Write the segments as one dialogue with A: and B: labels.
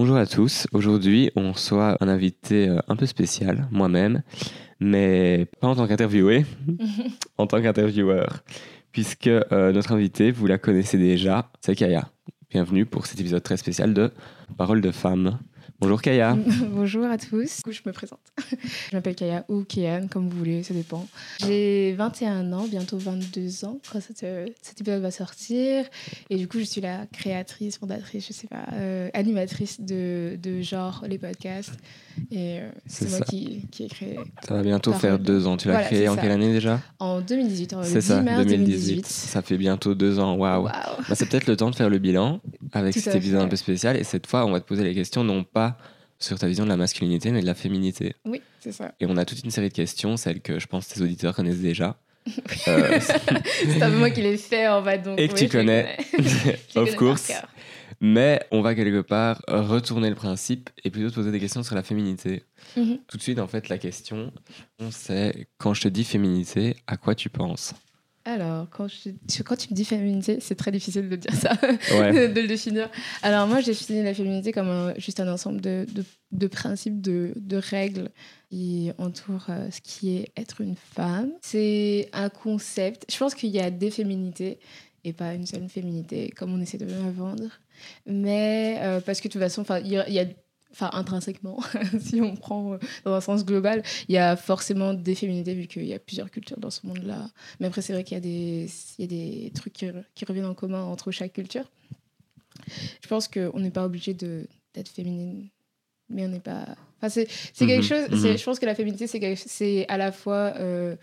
A: Bonjour à tous. Aujourd'hui, on reçoit un invité euh, un peu spécial, moi-même, mais pas en tant qu'interviewé, en tant qu'intervieweur, puisque euh, notre invité, vous la connaissez déjà, c'est Kaya. Bienvenue pour cet épisode très spécial de Parole de femme. Bonjour Kaya.
B: Bonjour à tous. Du coup, je me présente. je m'appelle Kaya ou Kian, comme vous voulez, ça dépend. J'ai 21 ans, bientôt 22 ans quand cet, euh, cet épisode va sortir. Et du coup, je suis la créatrice, fondatrice, je sais pas, euh, animatrice de, de genre les podcasts. Et euh, c'est moi qui, qui ai créé.
A: Ça va bientôt faire
B: de-
A: deux ans. Tu l'as
B: Voilà,
A: créé en
B: ça.
A: quelle année déjà?
B: En 2018, en le
A: C'est
B: 10
A: ça,
B: mars
A: 2018.
B: 2018.
A: Ça fait bientôt deux ans. Waouh.
B: Waouh.
A: Bah, c'est peut-être le temps de faire le bilan avec
B: Tout
A: cet épisode
B: fait.
A: un peu spécial. Et cette fois, on va te poser les questions non pas sur ta vision de la masculinité, mais de la féminité.
B: Oui, c'est ça.
A: Et on a toute une série de questions, celles que je pense tes auditeurs connaissent déjà. Euh,
B: C'est pas moi qui l'ai fait, en fait. Donc,
A: Et que
B: oui,
A: tu
B: les
A: connais.
B: Les
A: of course. Mais on va quelque part retourner le principe et plutôt te poser des questions sur la féminité.
B: Mhm.
A: Tout de suite, en fait, la question, c'est quand je te dis féminité, à quoi tu penses?
B: Alors, quand, je- tu- quand tu me dis féminité, c'est très difficile de dire ça,
A: Ouais.
B: de le définir. Alors, moi, j'ai défini la féminité comme un- juste un ensemble de, de, de principes, de, de règles qui entourent euh, ce qui est être une femme. C'est un concept. Je pense qu'il y a des féminités et pas une seule féminité, comme on essaie de me la vendre. Mais euh, parce que de toute façon, y il y a Enfin, intrinsèquement, si on prend euh, dans un sens global, il y a forcément des féminités vu qu'il y a plusieurs cultures dans ce monde-là. Mais après, c'est vrai qu'il y a des, il y a des trucs qui, qui reviennent en commun entre chaque culture. Je pense qu'on n'est pas obligé d'être féminine, mais on n'est pas. Enfin, c'est quelque
A: Mhm,
B: chose.
A: mhm.
B: Je pense que la féminité, c'est à la fois euh,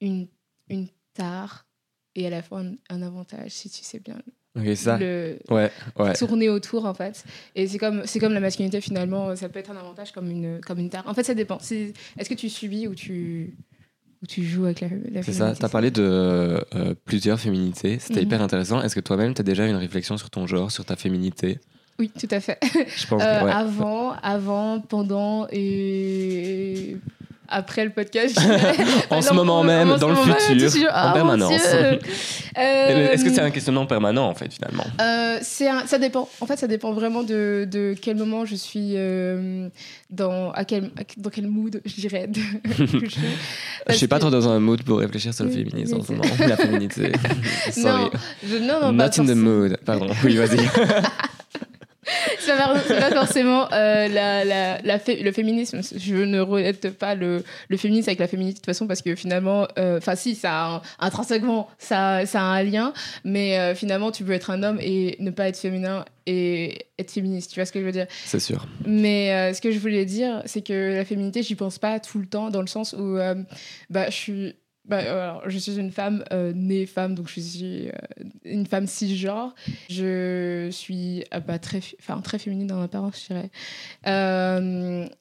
B: une, une tare et à la fois un, un avantage, si tu sais bien
A: Ok, c'est ça.
B: le
A: Ouais, ouais.
B: tourner autour, en fait. Et c'est comme, c'est comme la masculinité, finalement, ça peut être un avantage comme une, comme une tare. En fait, ça dépend. Est-ce que tu subis ou tu, ou tu joues avec la, la
A: C'est ça. Tu as parlé de euh, plusieurs féminités. C'était
B: Mhm.
A: hyper intéressant. Est-ce que toi-même, tu as déjà eu une réflexion sur ton genre, sur ta féminité?
B: Oui, tout à fait.
A: Je pense
B: Euh,
A: que ouais.
B: Avant, avant, pendant et après le podcast.
A: En ce moment
B: en-
A: même, dans le futur,
B: tu-
A: en
B: ah,
A: permanence.
B: Euh,
A: Est-ce que c'est un questionnement permanent, en fait, finalement?
B: Euh, ça dépend. En fait, ça dépend vraiment de, quel moment je suis euh, dans à quel dans quel mood, je dirais. je suis.
A: Pas trop dans un mood pour réfléchir sur le féminisme en ce moment. La féminité. Sorry.
B: Non, non, non,
A: Not in the mood. Pardon. Oui, vas-y.
B: C'est pas, pas forcément euh, la, la, la fé- le féminisme. Je ne relève pas le, le féminisme avec la féminité de toute façon parce que finalement, euh, enfin si, ça a un- intrinsèquement, ça, ça a un lien, mais euh, finalement, tu peux être un homme et ne pas être féminin et être féministe. Tu vois ce que je veux dire?
A: C'est sûr.
B: Mais euh, ce que je voulais dire, c'est que la féminité, j'y pense pas tout le temps dans le sens où bah, je suis. Bah, euh, alors, je suis une femme euh, née femme, donc je suis euh, une femme cisgenre. Je suis euh, bah, très, fi- enfin, très féminine dans l'apparence, je dirais.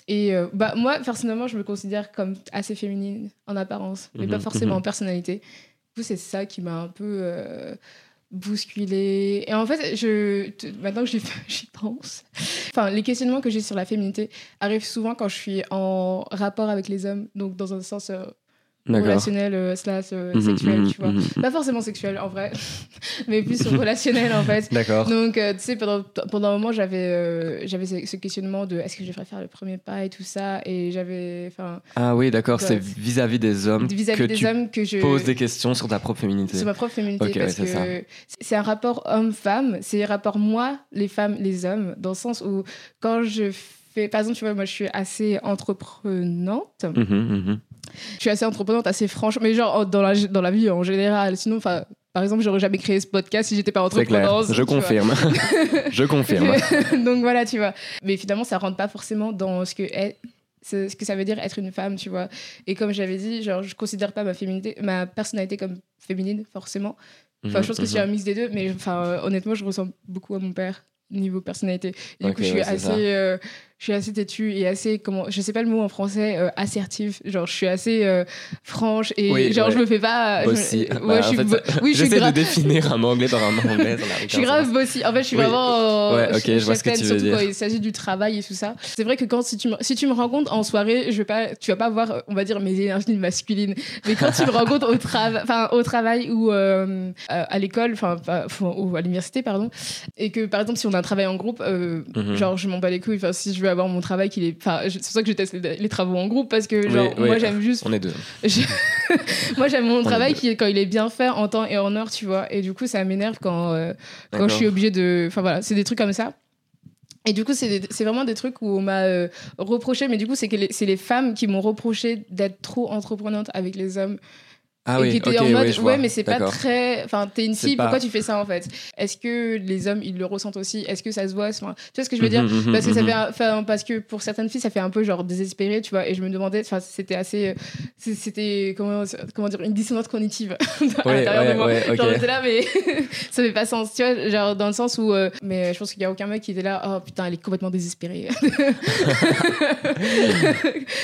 B: Et bah, moi, personnellement, je me considère comme assez féminine en apparence, mais pas
A: Mhm,
B: forcément
A: mhm.
B: en personnalité. Du coup, c'est ça qui m'a un peu bousculée. Et en fait, je, maintenant que j'y pense, enfin, les questionnements que j'ai sur la féminité arrivent souvent quand je suis en rapport avec les hommes, donc dans un sens. Relationnel euh, slash euh,
A: Mhm,
B: sexuel,
A: mhm,
B: tu vois.
A: mhm.
B: Pas forcément sexuel en vrai, mais plus relationnel en fait.
A: D'accord.
B: Donc, euh, tu sais, pendant, pendant un moment, j'avais euh, j'avais ce, questionnement de est-ce que je devrais faire le premier pas et tout ça. Et j'avais. Enfin,
A: Ah oui, d'accord. C'est vis-à-vis des hommes
B: vis-à-vis
A: que
B: des
A: tu
B: hommes que je.
A: poses des questions sur ta propre féminité.
B: sur ma propre féminité
A: Ok,
B: parce
A: ouais,
B: que c'est un rapport homme-femme, c'est un rapport moi, les femmes, les hommes, dans le sens où quand je fais, par exemple, tu vois, moi je suis assez entreprenante. Je suis assez entreprenante, assez franche, mais genre dans la, dans la vie en général, sinon, enfin, par exemple, j'aurais jamais créé ce podcast si j'étais pas
A: C'est clair.
B: entrepreneuse.
A: Je confirme. Je confirme.
B: Donc voilà, tu vois. Mais finalement, ça rentre pas forcément dans ce que est ce que ça veut dire être une femme, tu vois. Et comme j'avais dit, genre, je considère pas ma féminité, ma personnalité comme féminine, forcément. Enfin, je pense que c'est un mix des deux, mais enfin, euh, honnêtement, je ressemble beaucoup à mon père niveau personnalité. Et du
A: Ok,
B: coup, je suis
A: ouais,
B: assez. Je suis assez têtue et assez, comment, je sais pas le mot en français, euh, assertive. Genre, je suis assez euh, franche et
A: Oui,
B: genre,
A: ouais.
B: je me fais pas. je
A: Bossy.
B: ouais,
A: Bah,
B: je suis,
A: fait,
B: bo- oui, je suis
A: J'essaie de définir un mot anglais par un mot anglais.
B: Je suis grave bossy. En fait, je suis
A: Oui.
B: vraiment.
A: Ouais, ok, je vois ce que tu veux dire.
B: quand il s'agit du travail et tout ça. C'est vrai que quand si tu me, si tu me rencontres en soirée, je vais pas, tu vas pas voir, on va dire, mes énergies masculines. Mais quand tu me rencontres au, trava- enfin, au travail ou euh, à l'école, enfin, ou à l'université, pardon, et que par exemple, si on a un travail en groupe,
A: Mhm.
B: genre, je m'en bats les couilles. Enfin, si je veux avoir mon travail, qu'il est. Enfin, c'est pour ça que je teste les, les travaux en groupe parce que, genre,
A: oui.
B: moi, j'aime juste
A: On est deux.
B: je- Moi, j'aime mon travail qui est quand il est bien fait en temps et en heure, tu vois. Et du coup, ça m'énerve quand, euh, quand je suis obligée de. Enfin voilà, c'est des trucs comme ça. Et du coup, c'est vraiment des trucs où on m'a euh, reproché, mais du coup, c'est que les- c'est les femmes qui m'ont reproché d'être trop entreprenante avec les hommes.
A: Ah
B: et
A: oui,
B: qui étaient
A: ok,
B: en mode, ouais, mais c'est pas très. Enfin, t'es une fille,
A: pas-
B: pourquoi tu fais ça en fait? Est-ce que les hommes, ils le ressentent aussi? Est-ce que ça se voit? Enfin, Tu vois ce que je veux dire?
A: Mhm, mhm,
B: parce que ça
A: mhm.
B: fait un- enfin, parce que pour certaines filles ça fait un peu genre désespéré tu vois et je me demandais enfin c'était assez euh, c'était comment comment dire une dissonance cognitive à
A: Ouais,
B: l'intérieur
A: ouais,
B: de moi
A: ouais, ok.
B: genre j'étais là mais ça fait pas sens tu vois genre dans le sens où euh, mais je pense qu'il y a aucun mec qui était là oh putain elle est complètement désespérée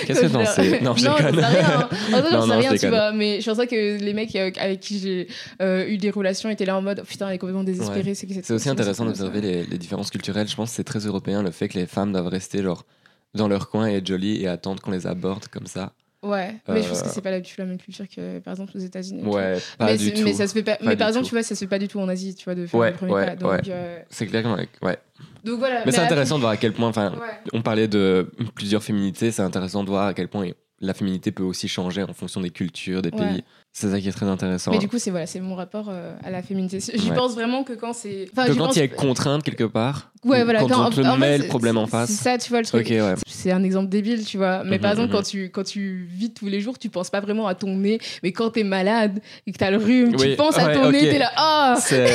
A: Qu'est-ce que t'en sais? Non, je déconne.
B: rien. En vrai,
A: Non,
B: j'en sais
A: non, je
B: rien, tu vois. Mais je pensais que les mecs euh, avec qui j'ai euh, eu des relations étaient là en mode, oh, putain, elle est complètement désespérée. C'est
A: C'est aussi intéressant d'observer les, les différences culturelles. Je pense que c'est très européen le fait que les femmes doivent rester genre dans leur coin et être jolies et attendre qu'on les aborde comme ça.
B: Ouais, mais je pense
A: Euh,
B: que c'est pas du tout la même culture que par exemple aux États-Unis.
A: Ouais, pas
B: mais,
A: du
B: c'est-
A: tout.
B: mais ça se fait pas.
A: Pas
B: mais par exemple,
A: tout.
B: tu vois, ça se fait pas du tout en Asie, tu vois, de faire
A: Ouais,
B: le premier
A: ouais,
B: pas. Donc,
A: ouais.
B: euh,
A: C'est clair, ouais. ouais.
B: donc voilà.
A: Mais, c'est
B: après-
A: intéressant de voir à quel point, enfin, on parlait de plusieurs féminités, c'est intéressant de voir à quel point la féminité peut aussi changer en fonction des cultures, des pays. C'est ça qui est très intéressant.
B: Mais du coup, c'est voilà, c'est mon rapport euh, à la féminité. J'y
A: Ouais.
B: pense vraiment que quand c'est. Enfin,
A: que quand
B: pense-
A: il y a contrainte quelque part,
B: Ouais, voilà,
A: quand, on te
B: en
A: met le problème en face.
B: C'est ça, tu vois le truc.
A: Ouais.
B: C'est un exemple débile, tu vois. Mais par
A: Mhm,
B: exemple,
A: mhm.
B: quand, tu, quand tu vis tous les jours, tu penses pas vraiment à ton nez. Mais quand t'es malade et que t'as le rhume,
A: Oui,
B: tu penses à ton nez, t'es là, ah
A: C'est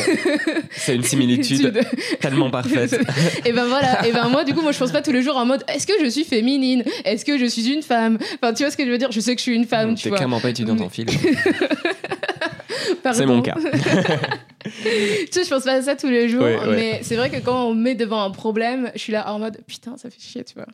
A: c'est une similitude tellement parfaite.
B: et ben voilà, et ben moi, du coup, moi, je pense pas tous les jours en mode, est-ce que je suis féminine? Est-ce que je suis une femme? Enfin, tu vois ce que je veux dire? Je sais que je suis une femme, tu
A: T'es
B: vois.
A: clairement pas étudiante en film. C'est mon cas.
B: tu sais, je pense pas à ça tous les jours,
A: Ouais, ouais.
B: mais c'est vrai que quand on me met devant un problème, je suis là en mode, putain, ça fait chier, tu vois.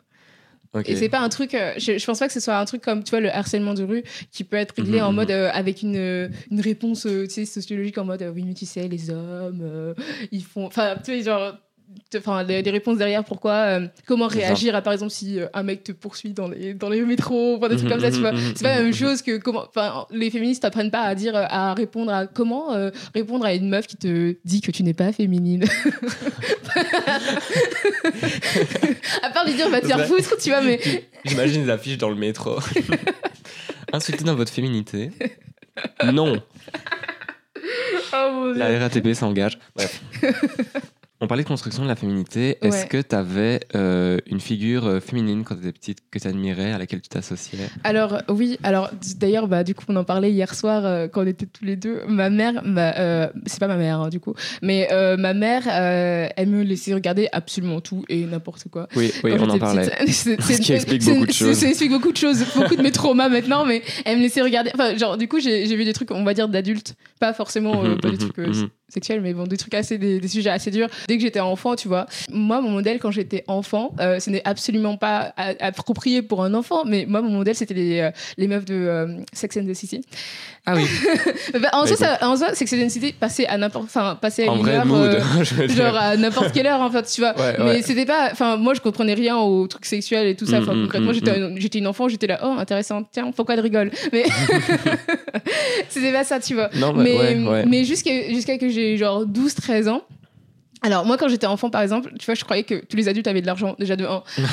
A: Ok.
B: Et c'est pas un truc, euh, je, je pense pas que ce soit un truc comme, tu vois, le harcèlement de rue qui peut être réglé
A: Mhm,
B: en
A: mhm.
B: mode euh, avec une, euh, une réponse, euh, tu sais, sociologique en mode, euh, oui, mais tu sais, les hommes, ils font. Enfin, tu sais, genre. Enfin, des, réponses derrière, pourquoi, euh, comment réagir à par exemple si euh, un mec te poursuit dans les, dans les métros, enfin, des trucs comme ça, tu vois.
A: mhm, mhm,
B: C'est pas la même chose que comment. Enfin, les féministes apprennent pas à dire, à répondre à comment euh, répondre à une meuf qui te dit que tu n'es pas féminine. à part lui dire, va te faire foutre, tu vois, mais.
A: J'imagine les affiches dans le métro. Insultez dans votre féminité. Non,
B: Oh mon dieu.
A: la RATP s'engage. Bref. On parlait de construction de la féminité. Est-ce que tu avais une figure euh, féminine quand tu étais petite que tu admirais, à laquelle tu t'associais?
B: Alors oui, alors d'ailleurs bah du coup on en parlait hier soir euh, quand on était tous les deux. Ma mère, euh, c'est pas ma mère hein, du coup, mais euh, ma mère, euh, elle me laissait regarder absolument tout et n'importe quoi.
A: Oui, oui, on en parlait.
B: C'est-
A: Ce qui explique beaucoup de choses.
B: Ça explique beaucoup de choses, beaucoup de mes traumas maintenant, mais elle me laissait regarder. Enfin, genre, du coup, j'ai j'ai vu des trucs, on va dire, d'adultes. Pas forcément euh,
A: Mhm,
B: pas des
A: mhm,
B: trucs euh,
A: mhm.
B: sexuels, mais bon, des trucs assez, des, des sujets assez durs. Dès que j'étais enfant, tu vois. Moi, mon modèle, quand j'étais enfant, euh, ce n'est absolument pas approprié pour un enfant, mais moi, mon modèle, c'était les, euh, les meufs de euh, Sex and the City.
A: Ah oui,
B: Bah, en,
A: Bah,
B: soi, ça, en soi, Sex and the City passait à n'importe, enfin, passait à
A: en
B: une
A: vrai
B: heure,
A: mood.
B: euh, genre à n'importe quelle heure en fait tu vois
A: Ouais,
B: mais
A: ouais.
B: c'était pas enfin moi je comprenais rien aux trucs sexuels et tout ça enfin
A: Mm, mm,
B: concrètement
A: mm,
B: j'étais un- j'étais une enfant j'étais là oh intéressant tiens pourquoi elle rigole? Mais c'était pas ça tu vois
A: Non,
B: mais
A: ouais,
B: mais jusqu'à jusqu'à que j'ai genre 12 13 ans alors moi quand j'étais enfant par exemple tu vois je croyais que tous les adultes avaient de l'argent déjà de 1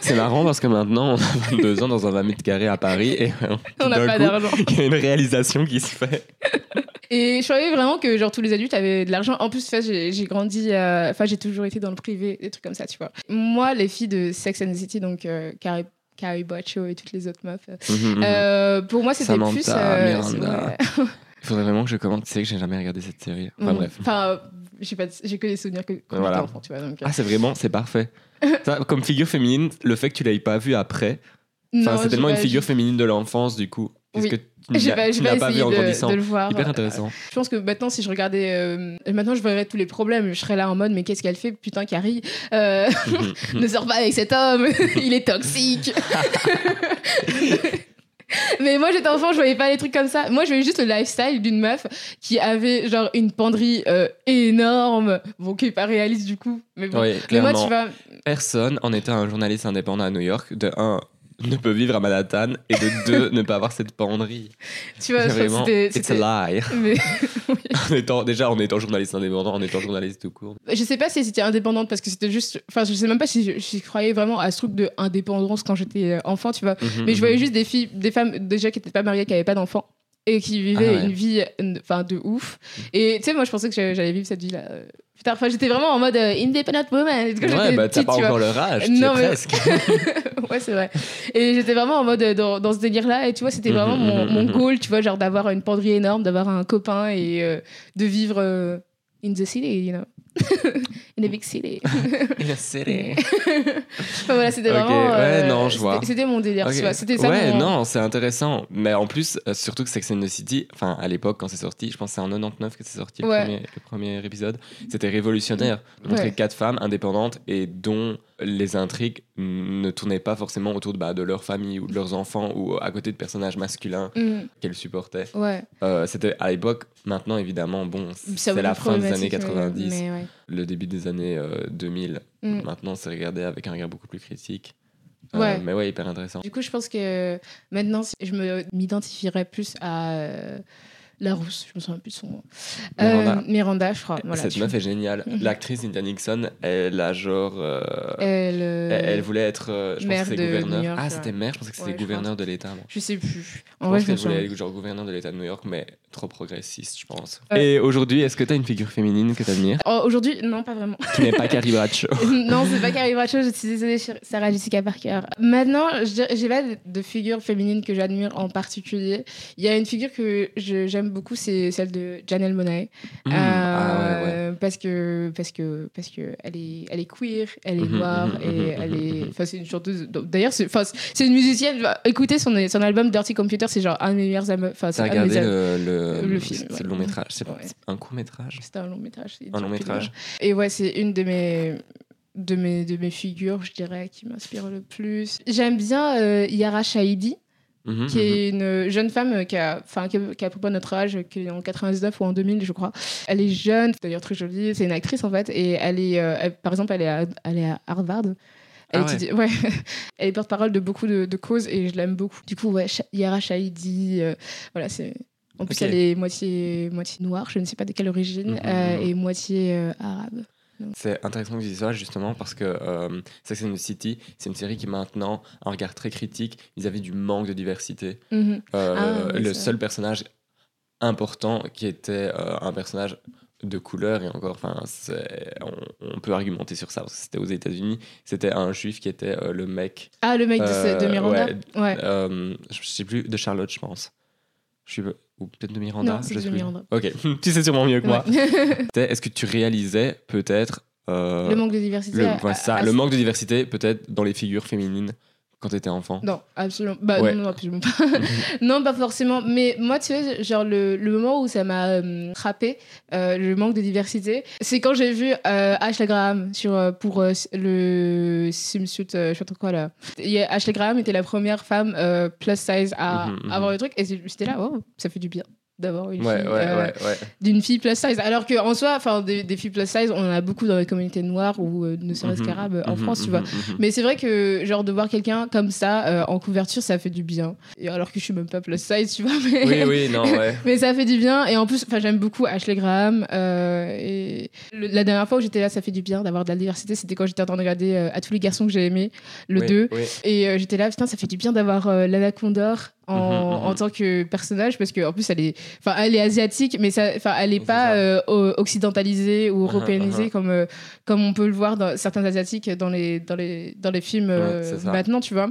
A: C'est marrant parce que maintenant, on a 22 ans dans un 20 mètres carrés à Paris et
B: on n'a pas d'argent
A: il y a une réalisation qui se fait.
B: Et je croyais vraiment que genre tous les adultes avaient de l'argent. En plus, j'ai grandi, euh, enfin j'ai toujours été dans le privé, des trucs comme ça, tu vois. Moi, les filles de Sex and the City, donc euh, Carrie, Carrie Bradshaw et toutes les autres meufs, euh,
A: Mhm, mhm.
B: euh, pour moi c'était plus. euh.
A: Il faudrait vraiment que je commente. Tu sais que j'ai jamais regardé cette série. Enfin bref.
B: Enfin, j'ai pas, de- j'ai que des souvenirs que quand
A: Voilà.
B: j'étais enfant, tu vois. Donc, euh,
A: Ah, c'est vraiment, c'est parfait. Ça, comme figure féminine, le fait que tu l'aies pas vue après, c'est tellement une figure féminine de l'enfance, du coup. Qu'est-ce
B: Oui.
A: que tu n'as
B: pas,
A: vu en grandissant
B: de le voir.
A: Hyper intéressant.
B: Je pense que maintenant, si je regardais. euh, maintenant, je verrais tous les problèmes. Je serais là en mode, mais qu'est-ce qu'elle fait Putain, Carrie. Euh, ne sors pas avec cet homme. Il est toxique. Mais moi, j'étais enfant, je voyais pas les trucs comme ça. Moi, je voyais juste le lifestyle d'une meuf qui avait genre une penderie euh, énorme. Bon, qui est pas réaliste du coup. Mais bon.
A: Oui,
B: mais moi,
A: clairement.
B: tu vois.
A: Personne, en étant un journaliste indépendant à New York, de un, ne peut vivre à Manhattan et de deux, ne pas avoir cette penderie.
B: Tu vois,
A: C'est vraiment, it's a lie.
B: mais-
A: En étant, déjà, en étant journaliste indépendant, en étant journaliste tout court.
B: Je sais pas si c'était indépendante parce que c'était juste. Enfin, je sais même pas si je, je croyais vraiment à ce truc de indépendance quand j'étais euh, enfant, tu vois.
A: Mhm,
B: Mais je voyais
A: mhm.
B: juste des filles, des femmes déjà qui n'étaient pas mariées, qui n'avaient pas d'enfants et qui vivaient
A: Ah ouais.
B: une vie enfin de ouf. Et tu sais, moi je pensais que j'allais vivre cette vie-là. euh, Putain, enfin, j'étais vraiment en mode euh, independent woman. Quand
A: Ouais, bah t'as pas encore leur âge, tu
B: Non, mais-
A: presque.
B: ouais, c'est vrai. Et j'étais vraiment en mode euh, dans, dans ce délire-là. Et tu vois, c'était
A: Mhm,
B: vraiment mon,
A: mhm,
B: mon
A: mhm.
B: goal, tu vois, genre d'avoir une penderie énorme, d'avoir un copain et euh, de vivre in the city, you know. In a big city.
A: In a city.
B: Enfin, voilà, c'était vraiment.
A: ouais, non, je vois.
B: C'était mon délire. C'était ça.
A: ouais,
B: mon-
A: non, c'est intéressant. Mais en plus, euh, surtout que Sex and the City, enfin, à l'époque, quand c'est sorti, je pense que c'est en 99 que c'est sorti le, premier, le premier épisode, c'était révolutionnaire. Montrer
B: Ouais.
A: quatre femmes indépendantes et dont les intrigues ne tournaient pas forcément autour de, bah, de leur famille ou de leurs enfants ou à côté de personnages masculins
B: Mm,
A: qu'elles supportaient.
B: ouais.
A: Euh, c'était à l'époque, maintenant évidemment, bon,
B: C'est
A: la fin des années
B: problématique,
A: 90,
B: Mais, mais ouais.
A: le début des années euh, 2000.
B: Mm.
A: Maintenant, c'est regardé avec un regard beaucoup plus critique. Euh,
B: Ouais.
A: mais ouais, hyper intéressant.
B: Du coup, je pense que maintenant, je m'identifierais plus à euh, la rousse. Je me souviens plus de son nom.
A: Miranda.
B: Euh, Miranda, je crois. Voilà,
A: Cette
B: tu
A: meuf
B: vois.
A: est géniale. L'actrice Cynthia Nixon, elle a genre. euh,
B: Elle, euh,
A: elle, elle voulait être. je pense
B: maire
A: que c'était gouverneur.
B: York,
A: ah, c'était maire, je pensais que c'était
B: Ouais, je
A: gouverneur de l'État.
B: Je sais plus.
A: Je
B: En vrai,
A: pense
B: je
A: qu'elle voulait être genre gouverneur de l'État de New York, mais trop progressiste, je pense. Et aujourd'hui, est-ce que tu as une figure féminine que tu admires
B: Oh, Aujourd'hui, non, pas vraiment.
A: Qui n'est pas Carrie Bradshaw?
B: Non, c'est pas Carrie Bradshaw, je suis désolée, Sarah Jessica Parker. Maintenant, je j'ai pas de- figure féminine que j'admire en particulier. Il y a une figure que je- j'aime beaucoup, c'est celle de Janelle Monáe.
A: Hmm,
B: Euh,
A: ah ouais, ouais.
B: Parce que parce que parce que elle est elle est queer, elle est
A: Mhm,
B: noire
A: mhm,
B: et
A: mhm,
B: elle est enfin c'est une chanteuse. D'ailleurs c'est c'est une musicienne. Écoutez son son album Dirty Computer, c'est genre un de mes meilleurs albums. Enfin c'est
A: regardé le, le,
B: le film,
A: C'est
B: ouais.
A: le long métrage. C'est c'est un court métrage
B: C'était un long métrage. c'est
A: Un long métrage.
B: Et ouais, c'est une de mes de mes de mes figures, je dirais, qui m'inspire le plus. J'aime bien euh, Yara Shahidi,
A: Mhm,
B: qui
A: mhm.
B: est une jeune femme qui a, enfin, qui a, qui a à peu près notre âge, qui est en 99 ou en 2000, je crois. Elle est jeune, d'ailleurs très jolie, c'est une actrice en fait, et elle est, euh, elle- par exemple, elle est à, elle est à Harvard. Elle,
A: Ah ouais.
B: étudie- ouais. elle est porte-parole de beaucoup de, de causes et je l'aime beaucoup. Du coup, ouais, Yara Shahidi, euh, voilà, c'est. En plus, elle est moitié, moitié noire, je ne sais pas de quelle origine, euh, et moitié euh, arabe.
A: C'est intéressant que tu dises ça justement parce que euh, Sex and the City, c'est une série qui maintenant a un regard très critique vis-à-vis du manque de diversité.
B: Mhm.
A: Euh,
B: Ah, oui,
A: le seul personnage important qui était euh, un personnage de couleur et encore enfin on, on peut argumenter sur ça parce que c'était aux États-Unis c'était un juif qui était euh, le mec
B: Ah, le mec de, ce- de Miranda?
A: ouais.
B: Ouais.
A: euh, je sais plus de Charlotte je pense je suis ou peut-être de Miranda
B: Non, c'est
A: je
B: de. Miranda.
A: ok tu sais sûrement mieux que moi
B: Ouais.
A: Est-ce que tu réalisais peut-être euh,
B: le manque de diversité.
A: le,
B: à-
A: voilà, ça,
B: à-
A: le manque de diversité peut-être dans les figures féminines quand tu étais enfant?
B: Non, absolument. Bah,
A: Ouais.
B: non, non, absolument pas. non, pas forcément. Mais moi, tu vois, genre, le, le moment où ça m'a euh, frappé, euh, le manque de diversité, c'est quand j'ai vu euh, Ashley Graham sur, pour le swimsuit, je sais pas trop quoi là. A- Ashley Graham était la première femme plus size à
A: Mhm, mhm.
B: avoir le truc. Et j'étais là, oh, ça fait du bien d'avoir une
A: ouais
B: fille.
A: ouais
B: euh,
A: ouais ouais
B: d'une fille plus size. Alors qu'en soi, enfin, des, des filles plus size, on en a beaucoup dans les communautés noires ou euh, ne serait-ce
A: Mhm,
B: qu'arabes en
A: mhm,
B: France, tu vois.
A: mhm.
B: Mais c'est vrai que, genre, de voir quelqu'un comme ça euh, en couverture, ça fait du bien. Et alors que je suis même pas plus size, tu vois. Mais,
A: oui oui non ouais
B: mais ça fait du bien. Et en plus, enfin, j'aime beaucoup Ashley Graham. euh, et le- la dernière fois où j'étais là, ça fait du bien d'avoir de la diversité. C'était quand j'étais en train de regarder euh, À tous les garçons que j'ai aimé, le
A: Oui,
B: 2.
A: oui.
B: Et euh, j'étais là, putain, ça fait du bien d'avoir euh, Lana Condor en,
A: Mhm, mhm.
B: en tant que personnage parce qu'en plus elle est, enfin, elle est asiatique, mais ça, enfin, elle est pas euh, occidentalisée ou
A: Mhm,
B: européanisée comme, euh, comme on peut le voir dans certains asiatiques dans les, dans les, dans les films euh, maintenant, tu vois.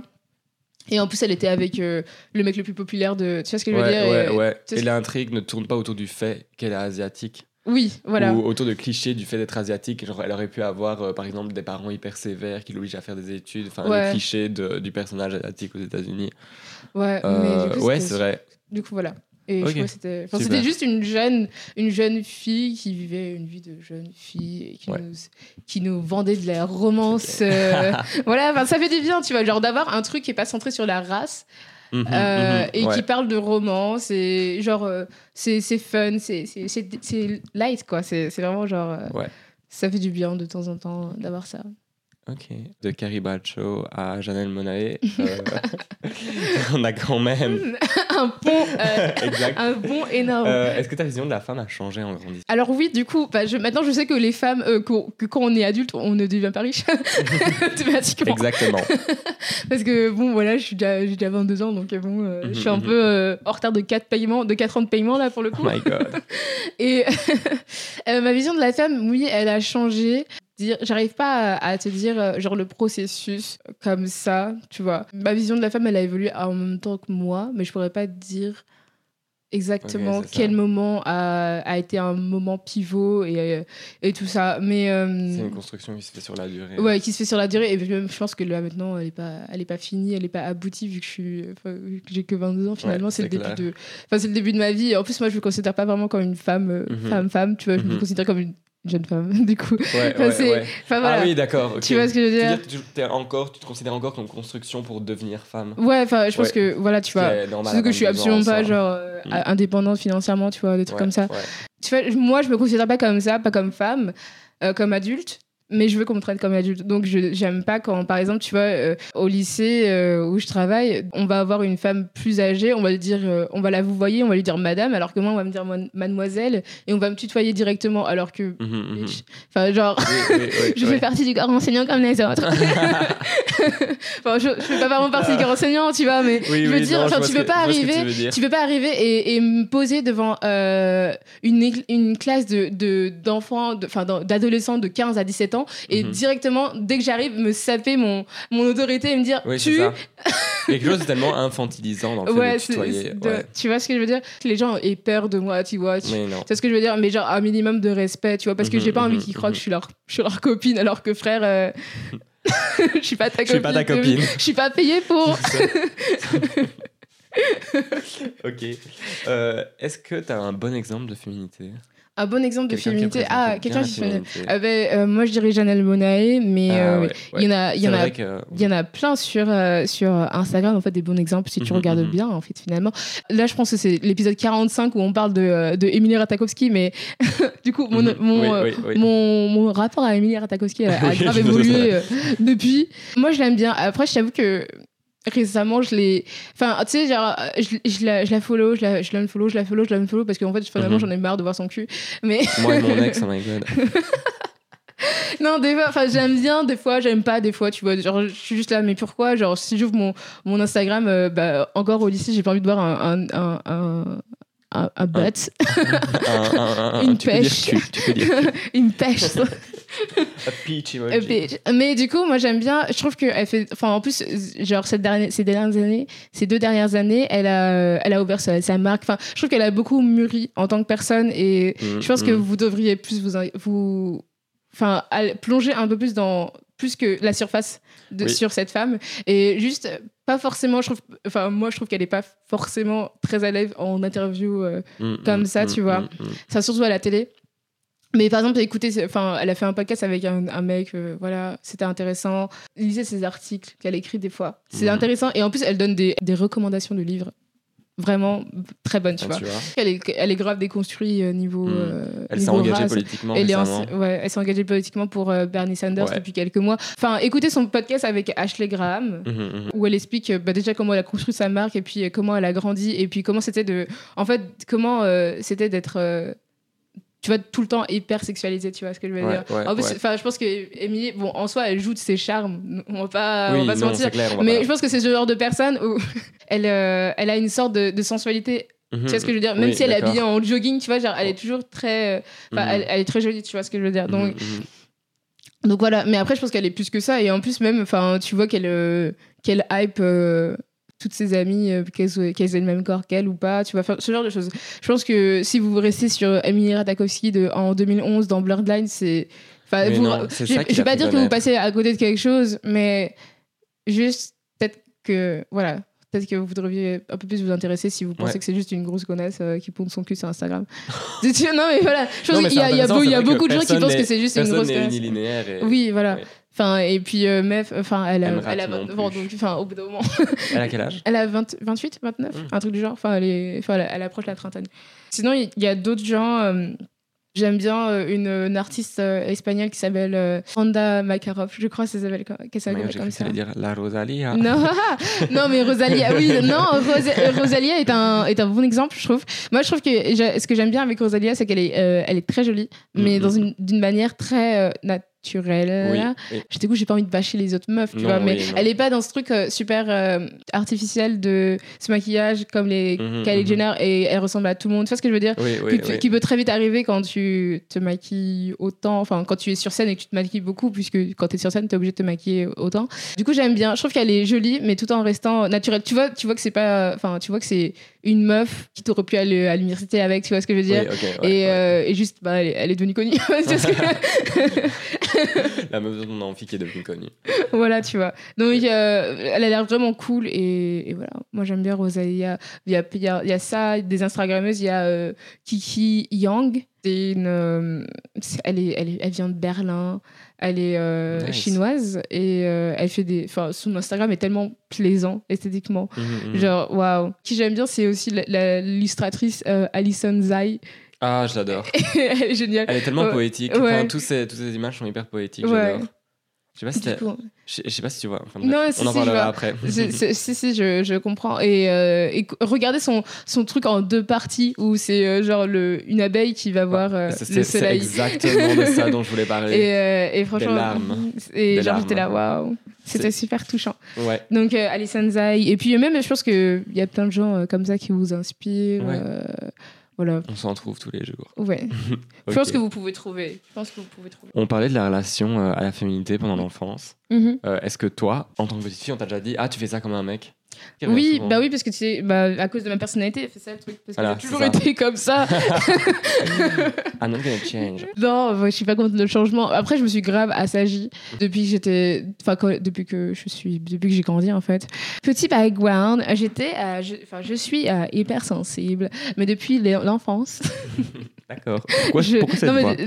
B: Et en plus, elle était avec le mec le plus populaire de. Tu vois ce que je veux
A: ouais,
B: dire
A: ouais,
B: Et-
A: ouais.
B: sais
A: Et l'intrigue ne tourne pas autour du fait qu'elle est asiatique.
B: Oui, voilà.
A: Ou autour de clichés du fait d'être asiatique. Genre, elle aurait pu avoir, euh, par exemple, des parents hyper sévères qui l'obligent à faire des études. Enfin,
B: Ouais.
A: le cliché de- du personnage asiatique aux États-Unis.
B: Ouais,
A: Euh,
B: mais
A: ouais, c'est vrai.
B: Du coup, voilà. Et
A: Ok.
B: je trouvais que c'était. Enfin, juste une jeune, une jeune fille qui vivait une vie de jeune fille et qui,
A: Ouais.
B: nous, qui nous vendait de la romance. euh, voilà, ça fait du bien, tu vois, genre d'avoir un truc qui est pas centré sur la race
A: Mhm,
B: euh,
A: mhm,
B: et
A: ouais.
B: qui parle de romance et genre, euh, c'est c'est fun, c'est c'est- c'est- c'est light, quoi. C'est c'est vraiment genre. euh,
A: Ouais.
B: Ça fait du bien de temps en temps d'avoir ça.
A: Ok. De Carrie Bradshaw à Janelle Monae, euh, on a quand même.
B: un pont, euh,
A: exact.
B: un pont énorme.
A: Euh, Est-ce que ta vision de la femme a changé en grandissant?
B: Alors oui, du coup, bah, je, maintenant je sais que les femmes, euh, que quand on est adulte, on ne devient pas riche automatiquement.
A: Exactement.
B: Parce que bon, voilà, je suis déjà, j'ai déjà 22 ans, donc euh, bon, euh, je suis un
A: Mhm,
B: peu euh, en retard de 4 paiements, de 4 ans de paiement là pour le
A: Oh
B: coup.
A: my god.
B: Et euh, ma vision de la femme, oui, elle a changé. Dire, j'arrive pas à, à te dire euh, genre le processus comme ça, tu vois. Ma vision de la femme, elle a évolué en même temps que moi, mais je pourrais pas te dire exactement
A: ça.
B: quel moment a, a été un moment pivot et, euh, et tout ça. Mais euh,
A: C'est une construction qui se fait sur la durée.
B: Ouais, qui se fait sur la durée. Et même, je pense que là, maintenant, elle n'est pas, elle est pas finie, elle n'est pas aboutie, vu que je suis, enfin, j'ai que 22 ans, finalement.
A: Ouais,
B: c'est le, début de... enfin, c'est le début de ma vie. En plus, moi, je me considère pas vraiment comme une femme,
A: Mhm.
B: femme, femme, tu vois, je me
A: Mhm.
B: considère comme une jeune femme, du coup.
A: Ouais,
B: Enfin,
A: ouais, ouais.
B: Enfin, voilà.
A: Ah oui, d'accord.
B: Tu vois ce que je veux dire
A: dire que tu, t'es encore, tu te considères encore comme construction pour devenir femme
B: Ouais, enfin, je pense que, voilà, tu vois. Surtout que je suis
A: 22 ans,
B: absolument pas, genre, euh,
A: Mhm.
B: indépendante financièrement, tu vois, des trucs comme ça. Tu vois, moi, je me considère pas comme ça, pas comme femme, euh, comme adulte. Mais je veux qu'on me traite comme adulte. Donc, je j'aime pas quand, par exemple, tu vois, euh, au lycée euh, où je travaille, on va avoir une femme plus âgée, on va lui dire, euh, on va la vous voyez, on va lui dire madame, alors que moi, on va me dire mademoiselle, et on va me tutoyer directement, alors que,
A: Mhm, mhm.
B: enfin, genre,
A: Oui, oui, oui,
B: je fais partie du corps enseignant comme les autres. enfin, je, je fais pas vraiment partie du corps enseignant, tu vois, mais je veux dire,
A: non,
B: tu peux
A: que-
B: pas arriver,
A: tu veux dire.
B: tu peux pas arriver et, et me poser devant une, classe de de- d'enfants, de, enfin d'adolescents de 15 à 17 ans et
A: Mhm.
B: directement, dès que j'arrive, me saper mon, mon autorité et me dire
A: Oui,
B: tu.
A: Quelque chose de tellement infantilisant dans le fait
B: Ouais,
A: de tutoyer.
B: c'est de-
A: ouais.
B: tu vois ce que je veux dire? Les gens aient peur de moi, tu vois. tu-. C'est ce que je veux dire, mais genre un minimum de respect, tu vois, parce que
A: Mhm,
B: j'ai pas envie
A: mhm,
B: qu'ils croient que je suis leur, je suis leur copine, alors que frère, euh, je suis pas ta
A: Je suis
B: copine.
A: pas ta copine.
B: Je suis pas payée pour.
A: ok. Euh, Est-ce que tu as un bon exemple de féminité?
B: Un bon exemple de féminité. Ah, quelqu'un qui féminité.
A: féminité.
B: Ah ben, euh, moi, je dirais Janelle Monae, mais
A: Ah,
B: euh,
A: ouais,
B: il y en a, il y en a,
A: que-
B: il y en a plein sur, euh, sur Instagram, en fait, des bons exemples, si tu
A: Mhm,
B: regardes
A: mhm.
B: bien, en fait, finalement. Là, je pense que c'est l'épisode 45 où on parle de, de Emilie Ratakowski, mais du coup, mon,
A: Mhm.
B: mon,
A: Oui, oui, oui.
B: mon, mon rapport à Emilie Ratakowski a, a grave évolué depuis. Moi, je l'aime bien. Après, je t'avoue que récemment, je l'ai. Enfin, tu sais, genre, je, je la, je la follow, je la, je l'unfollow, je la follow, je l'unfollow, parce qu'en fait, finalement,
A: Mhm.
B: j'en ai marre de voir son cul. Mais.
A: Moi et mon ex, oh my god.
B: Non, des fois, enfin, j'aime bien, des fois, j'aime pas, des fois, tu vois. Genre, je suis juste là, mais pourquoi Genre, si j'ouvre mon, mon Instagram, euh, bah, encore au lycée, j'ai pas envie de voir un, un, un, un, un, un butt,
A: Un- un- un- un-
B: Une pêche. une pêche.
A: A peach emoji.
B: Euh, bitch. Mais du coup, moi j'aime bien. Je trouve qu'elle fait. Enfin, en plus, genre cette dernière, ces dernières années, ces deux dernières années, elle a, elle a ouvert sa, sa marque. Enfin, je trouve qu'elle a beaucoup mûri en tant que personne et
A: Mm,
B: je pense que
A: mm.
B: vous devriez plus vous, vous, enfin, plonger un peu plus dans plus que la surface de,
A: Oui.
B: sur cette femme et juste pas forcément. Je trouve, enfin, moi je trouve qu'elle est pas forcément très à l'aise en interview. euh,
A: Mm,
B: comme
A: mm,
B: ça, tu vois. ça surtout à la télé. Mais par exemple, écoutez, enfin, elle a fait un podcast avec un, un mec, euh, voilà, c'était intéressant. Lisez ses articles qu'elle écrit des fois. C'est
A: Mhm.
B: intéressant. Et en plus, elle donne des, des recommandations de livres vraiment très bonnes, tu
A: Ah,
B: vois.
A: tu vois.
B: Elle est, elle est grave déconstruite euh, niveau.
A: Mhm.
B: euh,
A: Elle s'est engagée
B: race.
A: politiquement
B: Elle est en-
A: récemment.
B: ouais, elle s'est engagée politiquement pour euh, Bernie Sanders
A: Ouais.
B: depuis quelques mois. Enfin, écoutez son podcast avec Ashley Graham
A: Mhm, mhm.
B: où elle explique bah, déjà comment elle a construit sa marque et puis euh, comment elle a grandi et puis comment c'était de en fait comment c'était d'être tu vois tout le temps hyper sexualisée tu vois ce que je veux
A: Ouais,
B: dire
A: ouais,
B: en plus
A: ouais.
B: enfin je pense que Émilie bon en soi elle joue de ses charmes on va pas on va pas se
A: non,
B: mentir
A: clair. va
B: mais
A: pas-
B: je pense que c'est ce genre de personne où elle euh, elle a une sorte de, de sensualité
A: Mhm.
B: tu vois ce que je veux dire? Même
A: Oui,
B: si elle est habillée en jogging tu vois genre elle est toujours très euh,
A: Mhm.
B: elle, elle est très jolie tu vois ce que je veux dire donc
A: Mhm, mhm.
B: donc voilà, mais après je pense qu'elle est plus que ça et en plus même enfin tu vois qu'elle euh, qu'elle hype euh, toutes ses amies, euh, qu'elles aient le même corps qu'elle ou pas, tu vois, faire ce genre de choses. Je pense que si vous restez sur Emily Ratajkowski de, en 2011 dans Bloodline, c'est. Enfin, je vais pas dire que vous passez à côté de quelque chose, mais juste peut-être que. Voilà. Peut-être que vous devriez un peu plus vous intéresser si vous pensez
A: Ouais.
B: que c'est juste une grosse connasse euh, qui ponde son cul sur Instagram. Non, mais voilà. Je pense qu'il y a, y beau- y beaucoup de gens qui pensent que c'est juste une grosse connasse.
A: et-
B: Oui, voilà.
A: Ouais.
B: Enfin, et puis euh, meuf, enfin, elle a,
A: Elle
B: elle a
A: rate non
B: 29 ans, donc, enfin, au bout d'un moment,
A: Elle a quel âge?
B: Elle a 20 28, 29,
A: Mm.
B: un truc du genre. Enfin, elle, est, enfin, elle, elle approche la trentaine. Sinon, il y, a d'autres gens. euh, J'aime bien euh, une, une artiste euh, espagnole qui s'appelle euh, Randa Makarov, je crois qu'elle s'appelle,
A: Mais
B: s'appelle comme ça.
A: dire la Rosalia.
B: Non, non, mais Rosalia, oui, non, Rosa- Rosalia est un, est un bon exemple, je trouve. Moi, je trouve que ce que j'aime bien avec Rosalia, c'est qu'elle est, euh, elle est très jolie, mais
A: Mhm.
B: dans une, d'une manière très euh, naturelle.
A: Oui, oui.
B: Je t'écoute, j'ai pas envie de bâcher les autres meufs, tu
A: Non,
B: vois, mais
A: oui,
B: elle est pas dans ce truc euh, super euh, artificiel de ce maquillage comme les
A: Mhm,
B: Kylie. Jenner et elle ressemble à tout le monde. Tu vois ce que je veux dire? Qui peut très vite arriver quand tu te maquilles autant, enfin quand tu es sur scène et que tu te maquilles beaucoup, puisque quand tu es sur scène, tu es obligé de te maquiller autant. Du coup, j'aime bien. Je trouve qu'elle est jolie, mais tout en restant naturelle. Tu vois, tu vois que c'est pas, enfin, tu vois que c'est une meuf qui t'aurait pu aller à l'université avec, tu vois ce que je veux dire
A: Oui, ok, ouais,
B: et,
A: ouais.
B: euh, et juste, bah, elle, est, elle est devenue connue. Que-
A: La meuf de ton amphi qui est devenue connue.
B: voilà, tu vois. Donc, euh, elle a l'air vraiment cool. Et, et voilà, moi, j'aime bien Rosalia. Il y a, il y, a, il y a ça, des Instagrammeuses. Il y a euh, Kiki Yang. C'est une, elle, est, elle, est- elle vient de Berlin. Elle est euh,
A: Nice.
B: chinoise. Et euh, elle fait des. Enfin, son Instagram est tellement plaisant esthétiquement.
A: Mhm, mhm.
B: Genre, waouh. Qui j'aime bien, c'est aussi l'illustratrice euh, Alison Zai.
A: Ah, je l'adore.
B: elle est géniale.
A: Elle est tellement poétique.
B: Ouais.
A: Enfin, tous ces, toutes ces images sont hyper poétiques.
B: Ouais.
A: J'adore. Je sais pas si
B: Du
A: t'as-
B: coup,
A: je je sais pas si tu vois. Enfin,
B: Non,
A: bref,
B: si,
A: on en
B: si,
A: parlera après.
B: Si, si, je, je comprends. Et, euh, et regardez son, son truc en deux parties où c'est euh, genre le, une abeille qui va voir euh, le
A: C'est c'est
B: soleil.
A: exactement de ça dont je voulais parler.
B: Et, euh, et franchement,
A: Des larmes.
B: et
A: Des
B: genre j'étais là, waouh, c'était super touchant.
A: Ouais.
B: Donc euh, Alison Zai, et puis même je pense qu'il y a plein de gens comme ça qui vous inspirent.
A: Ouais.
B: Voilà,
A: On s'en trouve tous les jours.
B: ouais. Je
A: Ok.
B: pense que vous pouvez trouver. Je pense que vous pouvez trouver.
A: On parlait de la relation euh, à la féminité pendant l'enfance.
B: Mhm.
A: Euh, Est-ce que toi, en tant que petite fille, on t'a déjà dit Ah, tu fais ça comme un mec?
B: Oui,
A: souvent.
B: bah oui, parce que tu sais, bah, à cause de ma personnalité, c'est ça le truc. Parce que
A: Voilà,
B: j'ai toujours été comme ça.
A: I'm not gonna change.
B: Non, moi, je suis pas contre le changement. Après, je me suis grave assagie depuis que j'étais, enfin, depuis que je suis, depuis que j'ai grandi en fait. Petit background, j'étais, euh, je, enfin, je suis euh, hypersensible, mais depuis l'e- l'enfance,
A: D'accord. Pourquoi,
B: je,
A: pourquoi cette
B: non, mais,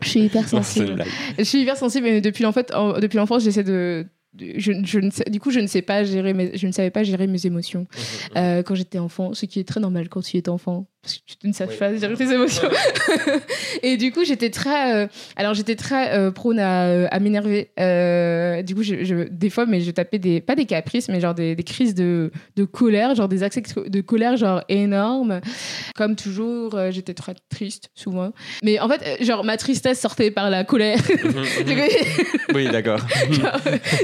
B: je suis hypersensible. je suis hypersensible, et depuis l'enfance, en- depuis l'enfance, j'essaie de- je, je ne sais, du coup, je ne sais pas gérer mes, je ne savais pas gérer mes émotions euh, quand j'étais enfant, ce qui est très normal quand tu es enfant, parce que tu ne sais
A: Oui.
B: pas gérer tes émotions. et du coup, j'étais très, euh, alors j'étais très euh, prône à, euh, à m'énerver. Euh, du coup, je, je- des fois, mais je tapais des, pas des caprices, mais genre des, des crises de, de colère, genre des accès de colère genre énormes. Comme toujours, j'étais très triste souvent. Mais en fait, genre ma tristesse sortait par la colère.
A: oui, d'accord.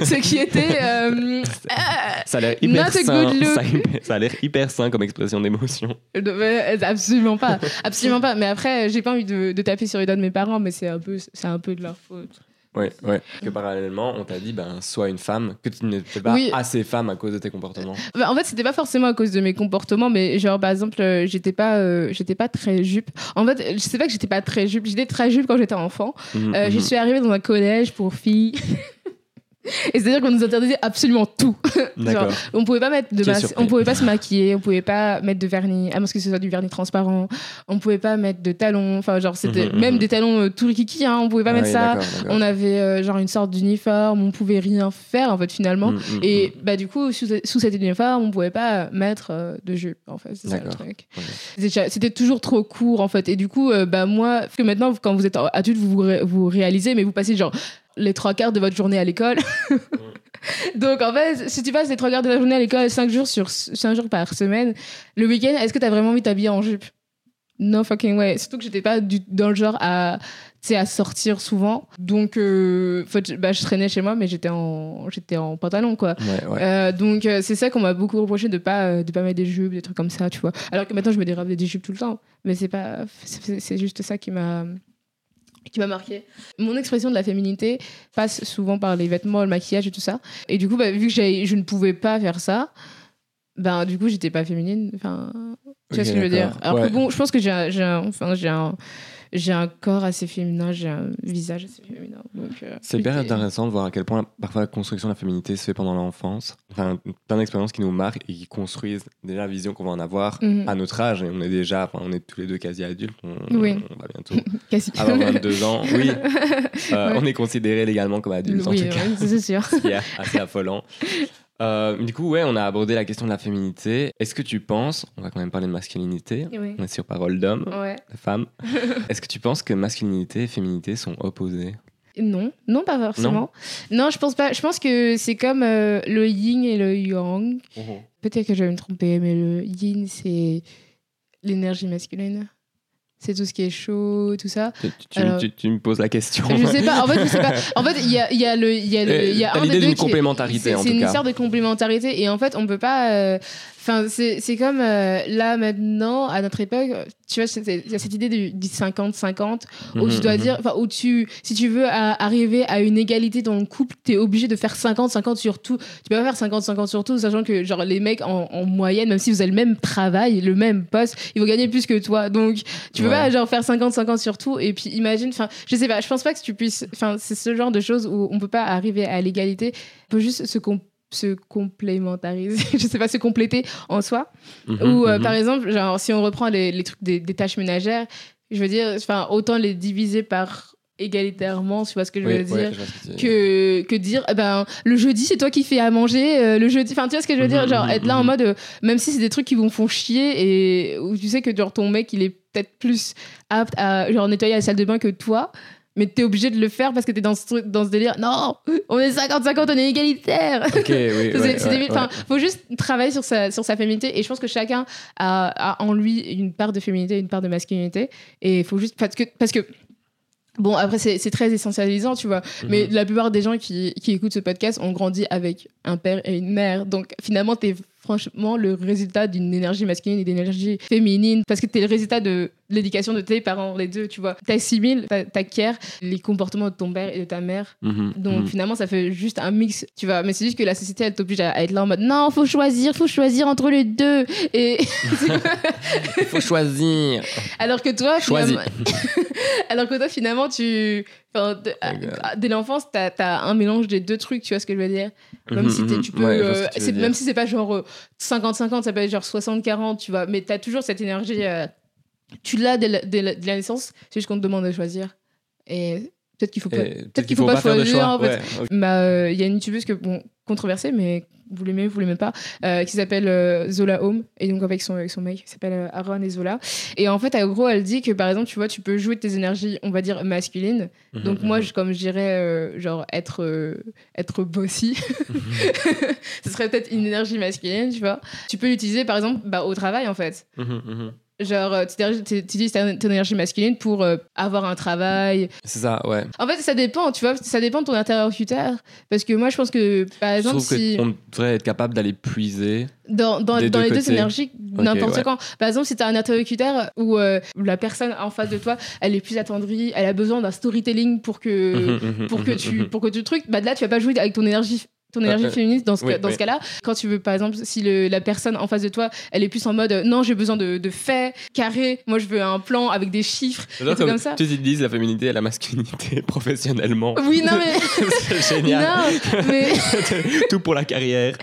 B: Ce qui était
A: Ça a l'air hyper sain. ça a l'air hyper sain comme expression d'émotion.
B: Absolument pas, absolument pas. Mais après, j'ai pas envie de, de taper sur les doigts de mes parents, mais c'est un peu, c'est un peu de leur faute.
A: Ouais, ouais. Que parallèlement, on t'a dit, ben, sois une femme, que tu n'étais pas
B: Oui.
A: assez femme à cause de tes comportements.
B: Bah, en fait, c'était pas forcément à cause de mes comportements, mais genre par exemple, euh, j'étais pas, euh, j'étais pas très jupe. En fait, je sais pas que j'étais pas très jupe. J'étais très jupe quand j'étais enfant. Euh, Je
A: mhm.
B: suis arrivée dans un collège pour filles. Et c'est-à-dire qu'on nous interdisait absolument tout. Genre, on pouvait pas mettre de
A: Tu es
B: mas-
A: surpris.
B: on pouvait pas se maquiller, on pouvait pas mettre de vernis, à moins que ce soit du vernis transparent. On pouvait pas mettre de talons, enfin genre c'était
A: Mhm,
B: même
A: mhm.
B: des talons euh, tout rikiki, hein, on pouvait pas
A: Ah
B: mettre
A: oui,
B: ça. On avait euh, genre une sorte d'uniforme, on pouvait rien faire en fait finalement.
A: Mhm, mhm,
B: Et bah du coup sous, sous cet uniforme, on pouvait pas mettre euh, de jupe en fait, c'est ça le truc. C'était- toujours trop court en fait. Et du coup, euh, bah moi, parce que maintenant quand vous êtes adulte, vous vous, ré- vous réalisez, mais vous passez genre les trois quarts de votre journée à l'école. Donc en fait, si tu passes les trois quarts de la journée à l'école 5 jours sur 5 jours par semaine, le week-end, est-ce que tu as vraiment envie de t'habiller en jupe? No fucking way. Surtout que j'étais pas du, dans le genre à, à sortir souvent. Donc euh, fait, bah, je traînais chez moi, mais j'étais en, j'étais en pantalon quoi.
A: Ouais, ouais.
B: Euh, donc euh, c'est ça qu'on m'a beaucoup reproché de pas euh, de pas mettre des jupes des trucs comme ça tu vois alors que maintenant je me dérape des jupes tout le temps mais c'est pas c'est juste ça qui m'a qui m'a marqué mon expression de la féminité passe souvent par les vêtements le maquillage et tout ça et du coup bah, vu que je ne pouvais pas faire ça ben du coup j'étais pas féminine. Enfin, tu vois
A: Ok,
B: ce que je veux dire. Alors
A: Ouais.
B: que bon, je pense que j'ai un, j'ai un- enfin j'ai un j'ai un corps assez féminin, j'ai un visage assez féminin. Euh,
A: C'est hyper intéressant de voir à quel point parfois la construction de la féminité se fait pendant l'enfance. Enfin, plein d'expériences qui nous marquent et qui construisent déjà la vision qu'on va en avoir
B: Mhm.
A: à notre âge. Et on est déjà, enfin, on est tous les deux quasi adultes. On,
B: Oui.
A: on va bientôt
B: Quasi.
A: avoir 22 ans. Oui, Euh,
B: Ouais.
A: on est considéré légalement comme adultes en
B: oui,
A: tout cas.
B: c'est sûr.
A: ce qui est assez affolant. Euh, du coup, ouais, on a abordé la question de la féminité. Est-ce que tu penses, on va quand même parler de masculinité,
B: Oui.
A: on est sur parole d'homme,
B: Ouais.
A: de femme. Est-ce que tu penses que masculinité et féminité sont opposées?
B: Non, non, pas forcément. Non, je pense pas. Je pense que c'est comme euh, le yin et le yang. Peut-être que je vais me tromper, mais le yin, c'est l'énergie masculine. C'est tout ce qui est chaud, tout ça.
A: tu, tu-
B: Alors-
A: tu- tu me poses la question.
B: Je sais pas. En fait, je sais pas. En fait, il y a, y a le, il y a le,
A: Euh,
B: il y a un des
A: l'idée
B: deux qui
A: complémentarité,
B: c'est- une sorte de complémentarité. Et en fait, on peut pas. euh, Enfin, c'est comme euh, là maintenant, à notre époque, tu vois, il y a cette idée du, du 50-50 où tu
A: Mhm,
B: dois
A: mhm.
B: dire, enfin, où tu, si tu veux à- arriver à une égalité dans le couple, tu es obligé de faire 50-50 sur tout. Tu peux pas faire 50-50 sur tout, sachant que genre les mecs en, en moyenne, même si vous avez le même travail, le même poste, ils vont gagner plus que toi. Donc tu peux
A: Ouais.
B: pas genre faire 50-50 sur tout. Et puis imagine, enfin, je sais pas, je pense pas que tu puisses, enfin, c'est ce genre de choses où on peut pas arriver à l'égalité. On peut juste se com- se complémentariser, je sais pas, se compléter en soi.
A: Mhm,
B: Ou euh,
A: mhm.
B: par exemple, genre, si on reprend les, les trucs des, des tâches ménagères, je veux dire, autant les diviser par égalitairement, tu vois ce que je
A: Oui,
B: veux
A: ouais,
B: dire
A: je que dire.
B: que, dire eh ben le jeudi c'est toi qui fais à manger euh, le jeudi enfin tu vois ce que je veux dire
A: Mhm,
B: genre
A: mhm,
B: être là en mode euh, même si c'est des trucs qui vont font chier et où tu sais que genre ton mec il est peut-être plus apte à genre nettoyer la salle de bain que toi mais t'es obligé de le faire parce que t'es dans ce truc dans ce délire non on est 50-50 on est égalitaire
A: Ok, oui. ouais, ouais, ouais.
B: faut juste travailler sur sa, sur sa féminité. Et je pense que chacun a, a en lui une part de féminité, une part de masculinité. Et il faut juste. Parce que. Parce que Bon, après, c'est très essentialisant, tu vois. Mais
A: Mhm.
B: la plupart des gens qui, qui écoutent ce podcast ont grandi avec un père et une mère. Donc, finalement, t'es franchement le résultat d'une énergie masculine et d'une énergie féminine. Parce que t'es le résultat de l'éducation de tes parents, les deux, tu vois. T'assimiles, t'a- t'acquiers les comportements de ton père et de ta mère.
A: Mhm,
B: Donc
A: mhm.
B: finalement, ça fait juste un mix, tu vois. Mais c'est juste que la société, elle t'oblige à, à être là en mode non, faut choisir, faut choisir entre les deux. Et
A: faut choisir.
B: alors que toi, finalement, alors que toi, finalement, tu, enfin, de- à-
A: Regarde.
B: à- dès l'enfance, t'as as un mélange des deux trucs, tu vois ce que je veux dire? Même
A: Mhm,
B: si
A: mhm.
B: tu peux,
A: Ouais, ce
B: euh,
A: que tu
B: même si c'est pas genre euh, 50-50, ça peut être genre 60-40, tu vois. Mais t'as toujours cette énergie. euh, tu l'as dès, la- dès la- dès la naissance. C'est juste qu'on te demande de choisir. Et peut-être qu'il faut pas. Peut-être qu'il faut, pas choisir.
A: choix.
B: en fait.
A: Ouais, ok.
B: Bah, euh, il y a une youtubeuse que, bon, controversée, mais vous l'aimez, vous l'aimez pas, euh, qui s'appelle euh, Zola Home, et donc avec son, avec son mec, qui s'appelle euh, Aaron et Zola. Et en fait, en gros, elle dit que par exemple, tu vois, tu peux jouer tes énergies, on va dire, masculines. Donc,
A: Mhm,
B: moi, je- comme je dirais, genre, être, être bossy, ce serait peut-être une énergie masculine, tu vois. Tu peux l'utiliser, par exemple, bah, au travail, en fait. Genre, euh, tu utilises ton énergie masculine pour euh, avoir un travail,
A: C'est ça, ouais.
B: en fait, ça dépend, tu vois, ça dépend de ton interlocuteur. Parce que moi, je pense que, par
A: Je
B: exemple,
A: trouve
B: si
A: qu'on devrait être capable d'aller puiser.
B: dans, dans,
A: des
B: dans
A: deux
B: les deux énergies, n'importe
A: ouais.
B: quand. Par exemple, si tu as un interlocuteur où euh, la personne en face de toi, elle est plus attendrie, elle a besoin d'un storytelling pour que,
A: Mhm, mhm,
B: pour que tu, pour que tu trucs, bah là, tu vas pas jouer avec ton énergie ton énergie
A: euh,
B: féministe dans ce,
A: oui,
B: dans
A: oui.
B: ce cas-là quand tu veux par exemple si le- la personne en face de toi elle est plus en mode euh, non j'ai besoin de, de faits carrés moi je veux un plan avec des chiffres des
A: genre comme
B: comme ça
A: tu utilises la féminité et la masculinité professionnellement.
B: oui non mais
A: c'est génial.
B: non mais
A: Tout pour la carrière.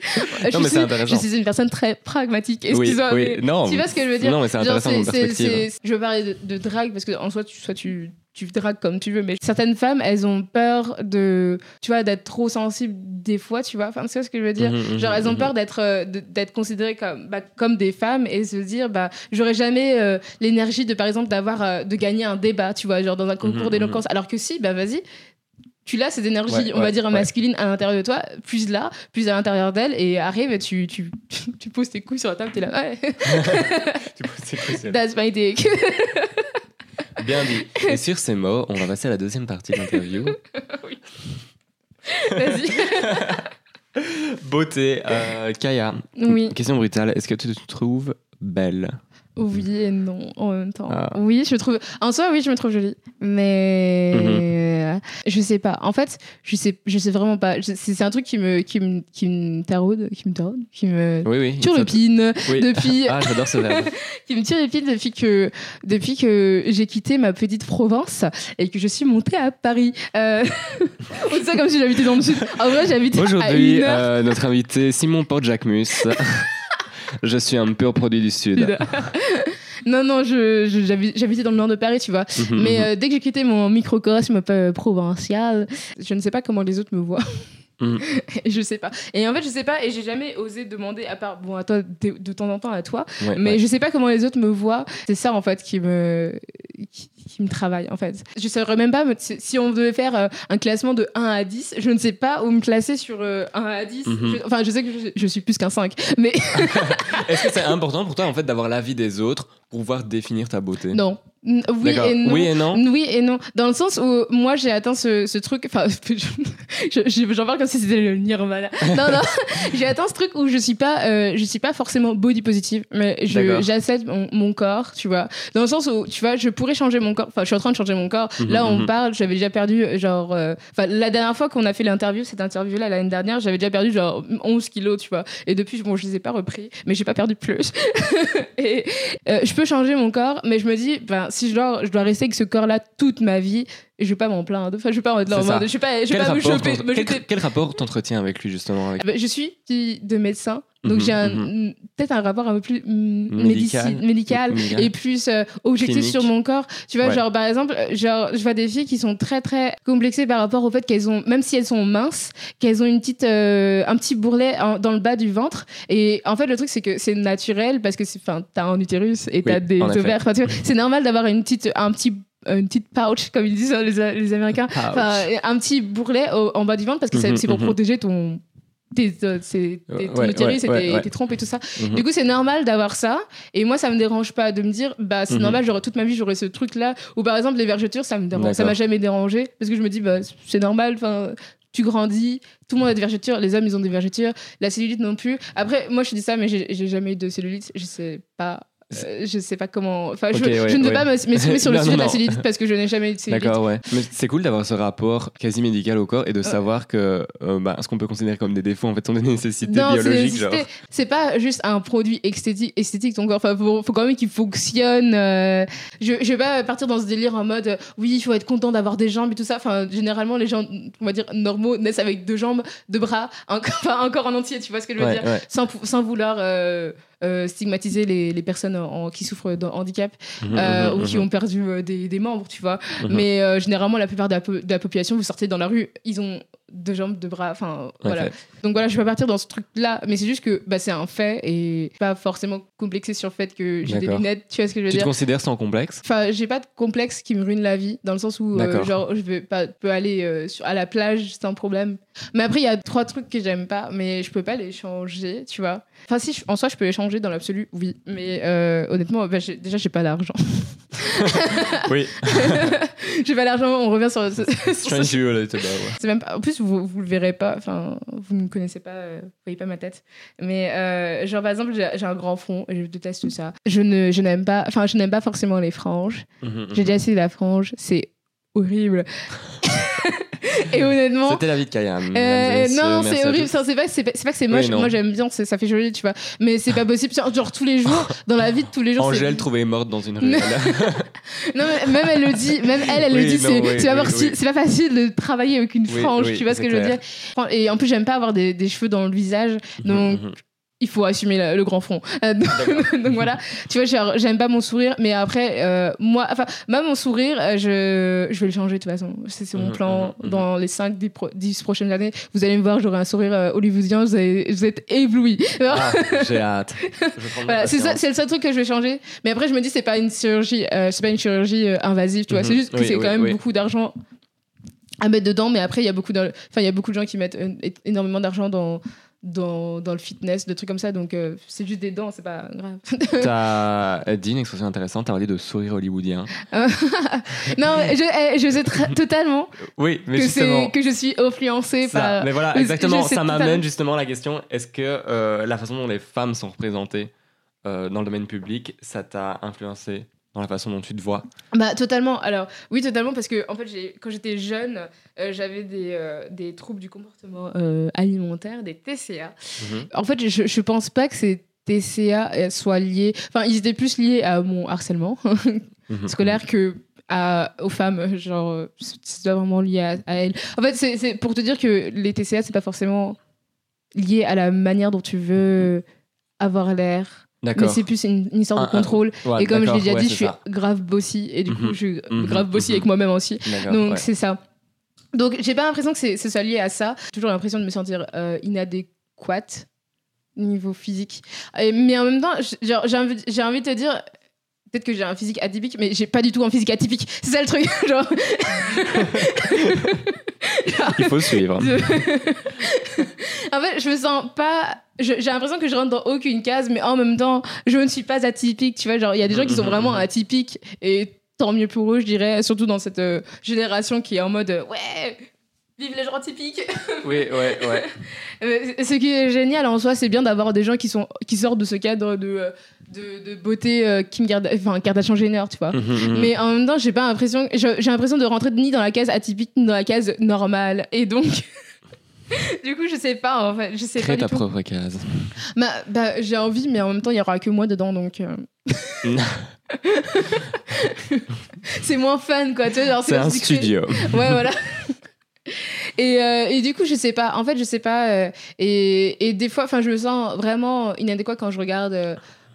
B: je,
A: Non, mais c'est
B: suis,
A: intéressant.
B: je suis une personne très pragmatique
A: Oui,
B: excuse-moi
A: oui. Non,
B: tu vois ce que je veux dire?
A: non, mais c'est
B: Genre,
A: intéressant
B: c'est- c'est-
A: perspective.
B: Je veux parler de, de drague parce que en soi, tu, soit tu, tu dragues comme tu veux, mais certaines femmes, elles ont peur de, tu vois, d'être trop sensibles des fois, tu vois. Enfin, tu vois ce que je veux dire?
A: Mhm,
B: Genre, elles ont
A: mhm,
B: peur d'être euh, d'être considérées comme, bah, comme des femmes et se dire, bah, j'aurais jamais euh, l'énergie de, par exemple, d'avoir, euh, de gagner un débat, tu vois, genre dans un concours d'éloquence. Alors que si, bah, vas-y. Tu l'as cette énergie,
A: Ouais,
B: on va dire
A: ouais.
B: masculine à l'intérieur de toi, plus là, plus à l'intérieur d'elle, et arrive et tu, tu, tu poses tes couilles sur la table, t'es là, ouais,
A: Tu peux- c'est possible.
B: that's my dick.
A: Bien dit. Et sur ces mots, on va passer à la deuxième partie de l'interview.
B: Vas-y.
A: Beauté. Euh, Kaya,
B: Oui.
A: question brutale. Est-ce que tu te trouves belle?
B: Oui et non en même temps.
A: Ah.
B: Oui, je trouve. En soi, oui, je me trouve jolie, mais
A: Mhm.
B: je sais pas. En fait, je sais, je sais vraiment pas. C'est un truc qui me, qui me, qui me taraude, qui me taraude, qui me
A: Oui, oui.
B: turlupine
A: Oui.
B: depuis,
A: Ah, j'adore ce verbe.
B: qui me turlupine depuis que, depuis que j'ai quitté ma petite province et que je suis montée à Paris. Euh, On dit ça comme si j'habitais dans le sud. En vrai, j'habite à
A: Aujourd'hui, euh, notre invité Simon Porte-Jacquemus. Je suis un pur produit du Sud.
B: non, non, je, je- j'habi- j'habitais dans le nord de Paris, tu vois.
A: Mhm,
B: Mais
A: mhm.
B: euh, dès que j'ai quitté mon microcosme euh, provincial, je ne sais pas comment les autres me voient.
A: Mm.
B: Je sais pas. Et en fait, je sais pas, et j'ai jamais osé demander, à part, bon, à toi, de, de temps en temps à toi,
A: Ouais,
B: mais
A: ouais.
B: je sais pas comment les autres me voient. C'est ça, en fait, qui me, qui, qui me travaille, en fait. Je saurais même pas, si on devait faire euh, un classement de 1 à 10, je ne sais pas où me classer sur euh, 1 à 10.
A: Mhm.
B: Je- enfin, je sais que je, je suis plus qu'un 5, mais
A: Est-ce que c'est important pour toi en fait d'avoir l'avis des autres pour pouvoir définir ta beauté?
B: Non. Oui et non.
A: Oui et non?
B: Oui et non. Dans le sens où moi j'ai atteint ce, ce truc. Enfin, je- je- j'en parle comme si c'était le nirvana. Non, non. j'ai atteint ce truc où je suis pas, euh, je suis pas forcément body positive, mais j'accepte mon, mon corps, tu vois. Dans le sens où, tu vois, je pourrais changer mon corps. Enfin, je suis en train de changer mon corps.
A: Mhm,
B: là, on
A: mhm.
B: parle, j'avais déjà perdu, euh, genre. euh, Enfin, la dernière fois qu'on a fait l'interview, cette interview-là, l'année dernière, j'avais déjà perdu, genre, 11 kilos, tu vois. Et depuis, bon, je les ai pas repris, mais j'ai pas perdu plus. et euh, je peux changer mon corps, mais je me dis, ben, si je dois, je dois rester avec ce corps-là toute ma vie, je vais pas m'en plaindre. Enfin, je vais pas en être mode, je vais pas, je vais
A: Quel
B: pas me
A: rapport,
B: choper,
A: t'en-
B: me
A: quel, quel rapport t'entretiens avec lui justement avec...
B: bah, je suis de médecin, donc
A: Mhm,
B: j'ai
A: mhm.
B: peut-être un rapport un peu plus mm,
A: Médical.
B: médici- médical
A: Médical.
B: et plus euh, objectif
A: Clinique.
B: sur mon corps. Tu vois,
A: Ouais.
B: genre par exemple, genre je vois des filles qui sont très très complexées par rapport au fait qu'elles ont, même si elles sont minces, qu'elles ont une petite, euh, un petit bourrelet en- dans le bas du ventre. Et en fait, le truc c'est que c'est naturel parce que t'as un utérus et t'as
A: Oui,
B: des ovaires. C'est normal d'avoir une petite, un petit une petite pouch comme ils disent hein, les, les Américains. Enfin, un petit bourrelet au- en bas du ventre parce que c'est
A: Mhm,
B: c'est pour protéger ton tes, et tout ça.
A: Mhm.
B: Du coup, c'est normal d'avoir ça. Et moi, ça me dérange pas de me dire, bah, c'est
A: Mhm.
B: normal, j'aurais toute ma vie, j'aurais ce truc-là. Ou par exemple, les vergetures, ça me dérange. Ça m'a jamais dérangé. Parce que je me dis, bah, c'est normal. Enfin, tu grandis, tout le monde a des vergetures. Les hommes, ils ont des vergetures. La cellulite non plus. Après, moi, je dis ça, mais j'ai j'ai jamais eu de cellulite. Je sais pas. Euh, je sais pas comment. Enfin, je,
A: Ok, ouais,
B: je ne veux
A: ouais.
B: pas me- m'exprimer sur le
A: Non,
B: sujet
A: non,
B: de la cellulite parce que je n'ai jamais eu de cellulite.
A: D'accord, ouais. Mais c'est cool d'avoir ce rapport quasi médical au corps et de savoir que euh, bah, ce qu'on peut considérer comme des défauts en fait sont des nécessités
B: Non, c'est
A: biologiques.
B: C'est pas juste un produit esthétique, esthétique ton corps. Enfin, faut, faut quand même qu'il fonctionne. euh, Je, je vais pas partir dans ce délire en mode euh, oui, il faut être content d'avoir des jambes et tout ça. Enfin, généralement, les gens, on va dire normaux, naissent avec deux jambes, deux bras, un, corps en entier. Tu vois ce que je veux dire? sans, vouloir euh, stigmatiser les, les personnes en- qui souffrent d'un handicap
A: Mhm,
B: euh,
A: mhm,
B: ou qui
A: mhm.
B: ont perdu euh, des, des membres, tu vois. Mais généralement, la plupart de la, po- de la population, vous sortez dans la rue, ils ont deux jambes, deux bras, enfin voilà. Donc voilà, je vais pas partir dans ce truc-là, mais c'est juste que bah, c'est un fait et pas forcément complexé sur le fait que j'ai des lunettes, tu vois ce que je veux
A: Tu te
B: dire?
A: considères sans complexe?
B: Enfin, j'ai pas de complexe qui me ruine la vie, dans le sens où, genre, je vais pas, peux aller sur, à la plage sans problème. Mais après, il y a trois trucs que j'aime pas, mais je peux pas les changer, tu vois. Enfin, si, en soi, je peux les changer dans l'absolu, oui. Mais euh, honnêtement, bah, déjà, j'ai pas d'argent.
A: Oui.
B: j'ai pas d'argent, on revient sur. C'est même pas... En plus, vous, vous le verrez pas, enfin, vous ne me connaissez pas, euh, vous voyez pas ma tête. Mais, euh, genre, par exemple, j'ai un grand front et je déteste ça. Je ne, je n'aime pas, je n'aime pas forcément les franges.
A: Mhm,
B: J'ai déjà essayé la frange, c'est horrible. et honnêtement.
A: C'était la vie de Kayam.
B: euh, non, c'est horrible. C'est pas, c'est pas, c'est pas que c'est moche.
A: Oui.
B: Moi, j'aime bien, ça fait joli, tu vois. Mais c'est pas possible. Genre, tous les jours, dans la vie de tous les jours.
A: Angèle trouvée morte dans une rue.
B: Non. Mais même elle le dit, même elle, elle le dit, c'est
A: oui,
B: c'est pas, facile- pas de travailler avec une frange, tu vois ce que je veux dire. Et en plus, j'aime pas avoir des, des cheveux dans le visage, donc
A: Mhm, mhm.
B: Il faut assumer la- le grand front. Euh, donc, donc voilà, tu vois, genre, j'aime pas mon sourire, mais après, euh, moi, enfin, même mon sourire, euh, je, je vais le changer de toute façon. C'est c'est mon
A: Mhm,
B: plan
A: mhm, mhm.
B: dans les 5, 10, pro- 10 prochaines années. Vous allez me voir, j'aurai un sourire euh, hollywoodien, vous, allez- vous êtes éblouis.
A: Ah, j'ai hâte.
B: Voilà, c'est ça,
A: patience.
B: c'est le seul truc que je vais changer. Mais après, je me dis, c'est pas une chirurgie, c'est pas une chirurgie invasive, tu vois. C'est juste que
A: Oui,
B: c'est
A: oui,
B: quand même
A: oui.
B: beaucoup d'argent à mettre dedans. Mais après, il y a beaucoup, de, enfin, il y a beaucoup de gens qui mettent énormément d'argent dans, dans, dans le fitness, de trucs comme ça. Donc, euh, c'est juste des dents, c'est pas grave.
A: T'as dit une expression intéressante, t'as parlé de sourire hollywoodien.
B: non, je, eh, je sais totalement
A: Oui, mais
B: que, que je suis influencée
A: ça.
B: par.
A: Mais voilà, exactement, ça m'amène justement à la question est-ce que euh, la façon dont les femmes sont représentées euh, dans le domaine public, ça t'a influencé dans la façon dont tu te vois
B: Bah totalement. Alors oui totalement parce que en fait quand j'étais jeune euh, j'avais des, euh, des troubles du comportement euh, alimentaire, des TCA.
A: Mhm.
B: En fait je, je pense pas que ces TCA soient liés. Enfin ils étaient plus liés à mon harcèlement
A: Mhm.
B: scolaire que à, aux femmes. Genre c'est pas vraiment lié à, à elles. En fait c'est c'est pour te dire que les TCA c'est pas forcément lié à la manière dont tu veux avoir l'air. Mais c'est plus une, une histoire
A: Un-
B: de contrôle.
A: Ouais,
B: et comme je l'ai déjà
A: ouais,
B: dit, je suis
A: ça.
B: grave bossy. Et du coup,
A: Mhm.
B: je suis
A: Mhm,
B: grave bossy
A: mhm.
B: avec moi-même aussi. Donc,
A: ouais.
B: c'est ça. Donc, j'ai pas l'impression que c'est- ce soit lié à ça. J'ai toujours l'impression de me sentir euh, inadéquate niveau physique. Et- mais en même temps, j'ai envie, j'ai envie de te dire. Peut-être que j'ai un physique atypique, mais j'ai pas du tout un physique atypique. C'est ça le truc. Genre,
A: Il faut suivre.
B: en fait, je me sens pas. J'ai l'impression que je rentre dans aucune case, mais en même temps, je ne suis pas atypique. Tu vois, genre, il y a des gens qui sont vraiment atypiques et tant mieux pour eux, je dirais, surtout dans cette euh, génération qui est en mode euh, ouais, vive les gens atypiques.
A: Oui, ouais, ouais.
B: Euh, ce qui est génial en soi, c'est bien d'avoir des gens qui sont qui sortent de ce cadre de de, de beauté euh, Kim Garda- enfin Kardashian Jenner, tu vois.
A: Mhm, mhm.
B: Mais en même temps, j'ai pas l'impression, j'ai l'impression de rentrer ni dans la case atypique ni dans la case normale. Et donc, du coup, je sais pas en fait, je sais
A: Crée
B: pas
A: ta
B: du tout.
A: propre case.
B: Bah, bah, j'ai envie, mais en même temps, il y aura que moi dedans, donc. euh. c'est moins fun, quoi. Tu vois,
A: C'est un studio.
B: Ouais, voilà. Et, euh, et du coup, je sais pas. En fait, je sais pas. euh, et, et des fois, enfin, je me sens vraiment inadéquat quand je regarde,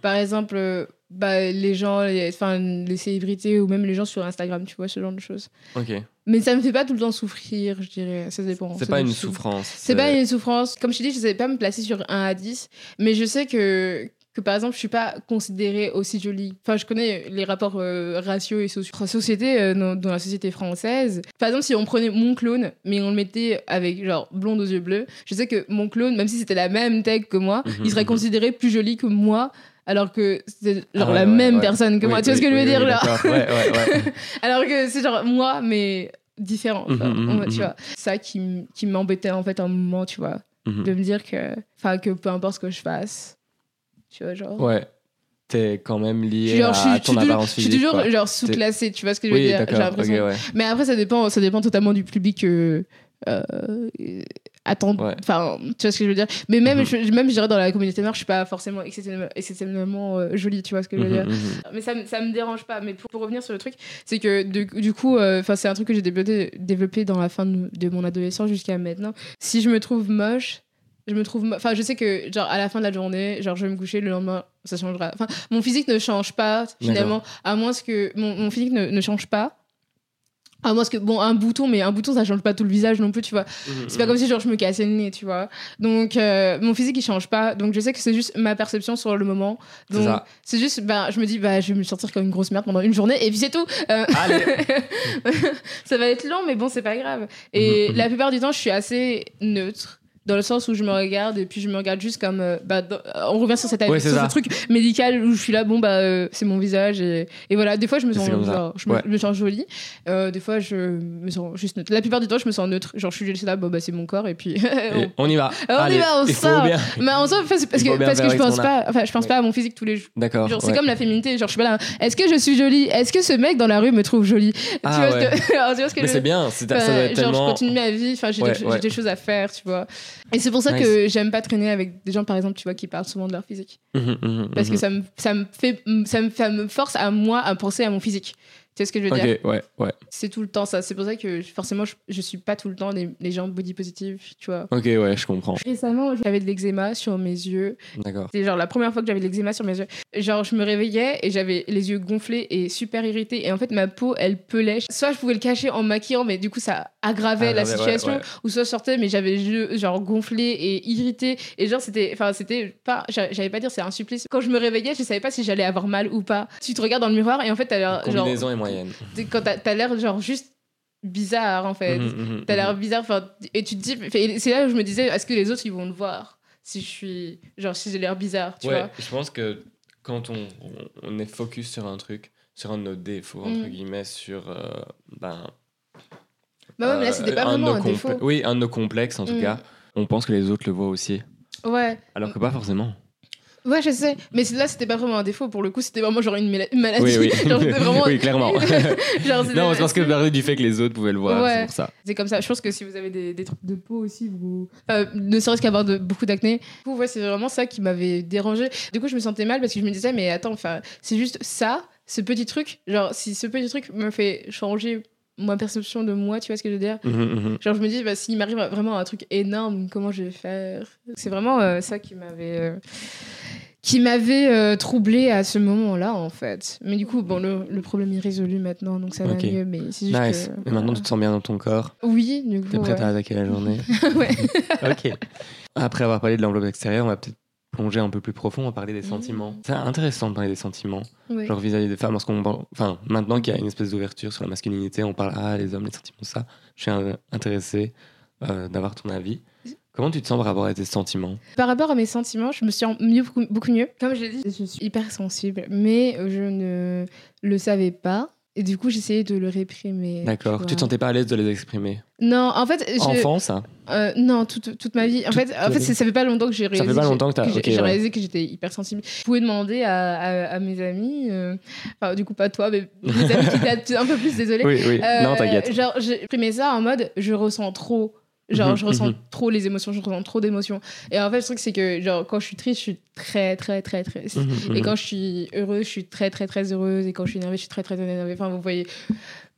B: par exemple, euh, bah, les gens, les, enfin, les célébrités ou même les gens sur Instagram, tu vois, ce genre de choses.
A: Ok.
B: Mais ça me fait pas tout le temps souffrir, je dirais. Ça dépend.
A: C'est pas une souffrance.
B: C'est pas une souffrance. Comme je t'ai dit, je sais pas me placer sur 1 à 10, mais je sais que, que par exemple, je suis pas considérée aussi jolie. Enfin, je connais les rapports euh, raciaux et sociaux société, euh, dans, dans la société française. Par exemple, si on prenait mon clone, mais on le mettait avec genre blonde aux yeux bleus, je sais que mon clone, même si c'était la même tech que moi,
A: Mhm,
B: il serait
A: mhm.
B: considéré plus joli que moi. Alors que c'est genre
A: Ah ouais,
B: la
A: ouais,
B: même
A: ouais.
B: personne que
A: Oui,
B: moi. Tu vois
A: oui,
B: ce que je veux dire là
A: d'accord. Ouais, ouais, ouais.
B: alors que c'est genre moi, mais différent.
A: Mhm, mhm,
B: tu vois. Ça qui, qui m'embêtait en fait un moment, tu vois.
A: Mhm.
B: De me dire que, enfin, que peu importe ce que je fasse, tu vois, genre.
A: Ouais. T'es quand même lié
B: Genre,
A: à
B: je
A: ton
B: toujours-
A: apparence
B: je suis
A: physique.
B: toujours
A: quoi.
B: genre sous-classée, tu vois ce que je veux dire J'ai l'impression. Mais après, ça dépend, ça dépend totalement du public. Euh, euh, attend,
A: Ouais.
B: enfin, tu vois ce que je veux dire. Mais même,
A: Mhm.
B: je, même je dirais dans la communauté noire, je suis pas forcément exceptionnellement, exceptionnellement euh, jolie, tu vois ce que je veux
A: Mhm,
B: dire.
A: mhm.
B: Mais ça, ça me dérange pas. Mais pour, pour revenir sur le truc, c'est que de- du coup, euh, c'est un truc que j'ai développé, développé dans la fin de, de mon adolescence jusqu'à maintenant. Si je me trouve moche, je me trouve. Enfin, je sais que, genre, à la fin de la journée, genre, je vais me coucher le lendemain, ça changera. Enfin, mon physique ne change pas, finalement, à moins que. Mon, mon physique ne, ne change pas. À moins que, bon, un bouton, mais un bouton, ça change pas tout le visage non plus, tu vois. C'est pas comme si genre je me cassais le nez, tu vois. Donc euh, mon physique il change pas. Donc je sais que c'est juste ma perception sur le moment. Donc c'est juste bah je me dis bah je vais me sentir comme une grosse merde pendant une journée et puis c'est tout. Euh,
A: Allez.
B: ça va être long mais bon c'est pas grave. Et
A: mhm.
B: la plupart du temps je suis assez neutre. Dans le sens où je me regarde et puis je me regarde juste comme. euh, bah, dans- on revient sur, cette,
A: Ouais,
B: sur ce truc médical où je suis là, bon, bah, euh, c'est mon visage. Et, et voilà, des fois, je me sens, me, je me jolie. Euh, des fois, je me sens juste neutre. La plupart du temps, je me sens neutre. Genre, je suis juste là, bon, bah, c'est mon corps. Et puis.
A: Et on y va.
B: on y va, on sort.
A: bien.
B: Mais en soi, parce parce
A: faut
B: que, parce que je pense pas, enfin, je pense
A: Ouais.
B: pas à mon physique tous les jours.
A: D'accord.
B: C'est comme la féminité. Genre, je suis pas là. Est-ce que je suis jolie? Est-ce que ce mec dans la rue me trouve jolie?
A: Ah,
B: tu, vois
A: ouais.
B: ce que...
A: Mais c'est bien. ça doit être
B: genre, je continue ma vie. Enfin, j'ai des choses à faire, tu vois. Et c'est pour ça
A: Nice.
B: que j'aime pas traîner avec des gens, par exemple, tu vois, qui parlent souvent de leur physique.
A: Mhm, mhm,
B: Parce que ça me, ça me fait, ça me, ça me force à moi à penser à mon physique. Tu sais ce que je veux dire
A: Ok, ouais, ouais.
B: C'est tout le temps ça. C'est pour ça que forcément, je, je suis pas tout le temps les, les gens body positive, tu vois.
A: Ok, ouais, je comprends.
B: Récemment, j'avais de l'eczéma sur mes yeux.
A: D'accord.
B: C'était genre la première fois que j'avais de l'eczéma sur mes yeux. Genre, je me réveillais et j'avais les yeux gonflés et super irrités. Et en fait, ma peau, elle pelait. Soit je pouvais le cacher en maquillant, mais du coup, ça aggravait la
A: Ah,
B: situation.
A: ouais.
B: Ou soit je sortais, mais j'avais les yeux genre gonflés et irrités. Et genre, c'était. Enfin, c'était pas. j'a- J'allais pas dire c'est un supplice. Quand je me réveillais, je savais pas si j'allais avoir mal ou pas. Tu te regardes dans le miroir et en fait, t'as Genre,
A: moyenne.
B: quand t'as t'as l'air genre juste bizarre en fait.
A: Mhm, mhm,
B: T'as l'air
A: mhm.
B: bizarre. enfin, Et tu te dis. C'est là où je me disais, est-ce que les autres, ils vont le voir Si je suis. Genre, si j'ai l'air bizarre, tu
A: Ouais,
B: vois?
A: je pense que quand on, est focus sur un truc, sur un de nos défauts, entre
B: Mm.
A: guillemets, sur. euh, ben,
B: Bah ouais, mais là,
A: euh,
B: c'était pas
A: un
B: vraiment un défaut.
A: Oui, un de nos complexes en tout
B: Mm.
A: cas. On pense que les autres le voient aussi.
B: Ouais.
A: Alors que pas forcément.
B: Ouais, je sais. Mais là, c'était pas vraiment un défaut. Pour le coup, c'était vraiment genre une, maladie.
A: Oui, oui.
B: Genre, vraiment...
A: oui, clairement.
B: Genre,
A: non, c'est parce que du fait que les autres pouvaient le voir,
B: Ouais.
A: c'est pour ça.
B: C'est comme ça. Je pense que si vous avez des, des trucs de peau aussi, vous... enfin, ne serait-ce qu'avoir de, beaucoup d'acné, du coup, ouais, c'est vraiment ça qui m'avait dérangé. Du coup, je me sentais mal parce que je me disais, mais attends, enfin, c'est juste ça, ce petit truc. Genre, si ce petit truc me fait changer ma perception de moi, tu vois ce que je veux dire
A: Mhm, mhm.
B: Genre, je me dis, bah, s'il m'arrive vraiment un truc énorme, comment je vais faire C'est vraiment euh, ça qui m'avait. euh, qui m'avait euh, troublé à ce moment-là, en fait. Mais du coup, bon, le, le problème est résolu maintenant, donc ça va mieux. Mais c'est juste
A: Nice.
B: que,
A: Et maintenant, tu te sens bien dans ton corps.
B: Oui, du coup.
A: T'es prête
B: ouais.
A: à attaquer la journée.
B: ouais.
A: Ok. Après avoir parlé de l'enveloppe extérieure, on va peut-être plonger un peu plus profond, on va parler des
B: Mhm.
A: sentiments. C'est intéressant de parler des sentiments,
B: Ouais.
A: genre vis-à-vis des femmes, parce qu'on parle- enfin, maintenant qu'il y a une espèce d'ouverture sur la masculinité, on parle, ah, les hommes, les sentiments, ça. Je suis intéressé euh, d'avoir ton avis. Comment tu te sens par rapport à tes sentiments?
B: Par rapport à mes sentiments, je me sens mieux, beaucoup, beaucoup mieux. Comme je l'ai dit, je suis hyper sensible, mais je ne le savais pas. Et du coup, j'essayais de le réprimer.
A: D'accord. Tu te sentais pas à l'aise de les exprimer
B: Non, en fait, je...
A: Enfant, ça
B: Euh, non, toute, toute ma vie. En fait, en fait
A: vie.
B: ça fait pas longtemps que j'ai
A: Ça
B: réalisé.
A: fait pas
B: que
A: longtemps que t'as-
B: j'ai-
A: ok,
B: j'ai
A: ouais.
B: réalisé que j'étais hyper sensible. Je pouvais demander à, à- à mes amis, euh, enfin, du coup, pas toi, mais mes amis qui un peu plus, désolé.
A: Oui, oui.
B: Euh,
A: non, t'inquiète.
B: Genre, j'ai exprimé ça en mode je ressens trop. Genre,
A: Mhm,
B: je ressens
A: mhm.
B: trop les émotions, je ressens trop d'émotions. Et en fait, le truc, c'est que, genre, quand je suis triste, je suis très, très, très triste.
A: Mhm,
B: Et quand je suis heureuse, je suis très, très, très heureuse. Et quand je suis énervée, je suis très, très énervée. Enfin, vous voyez,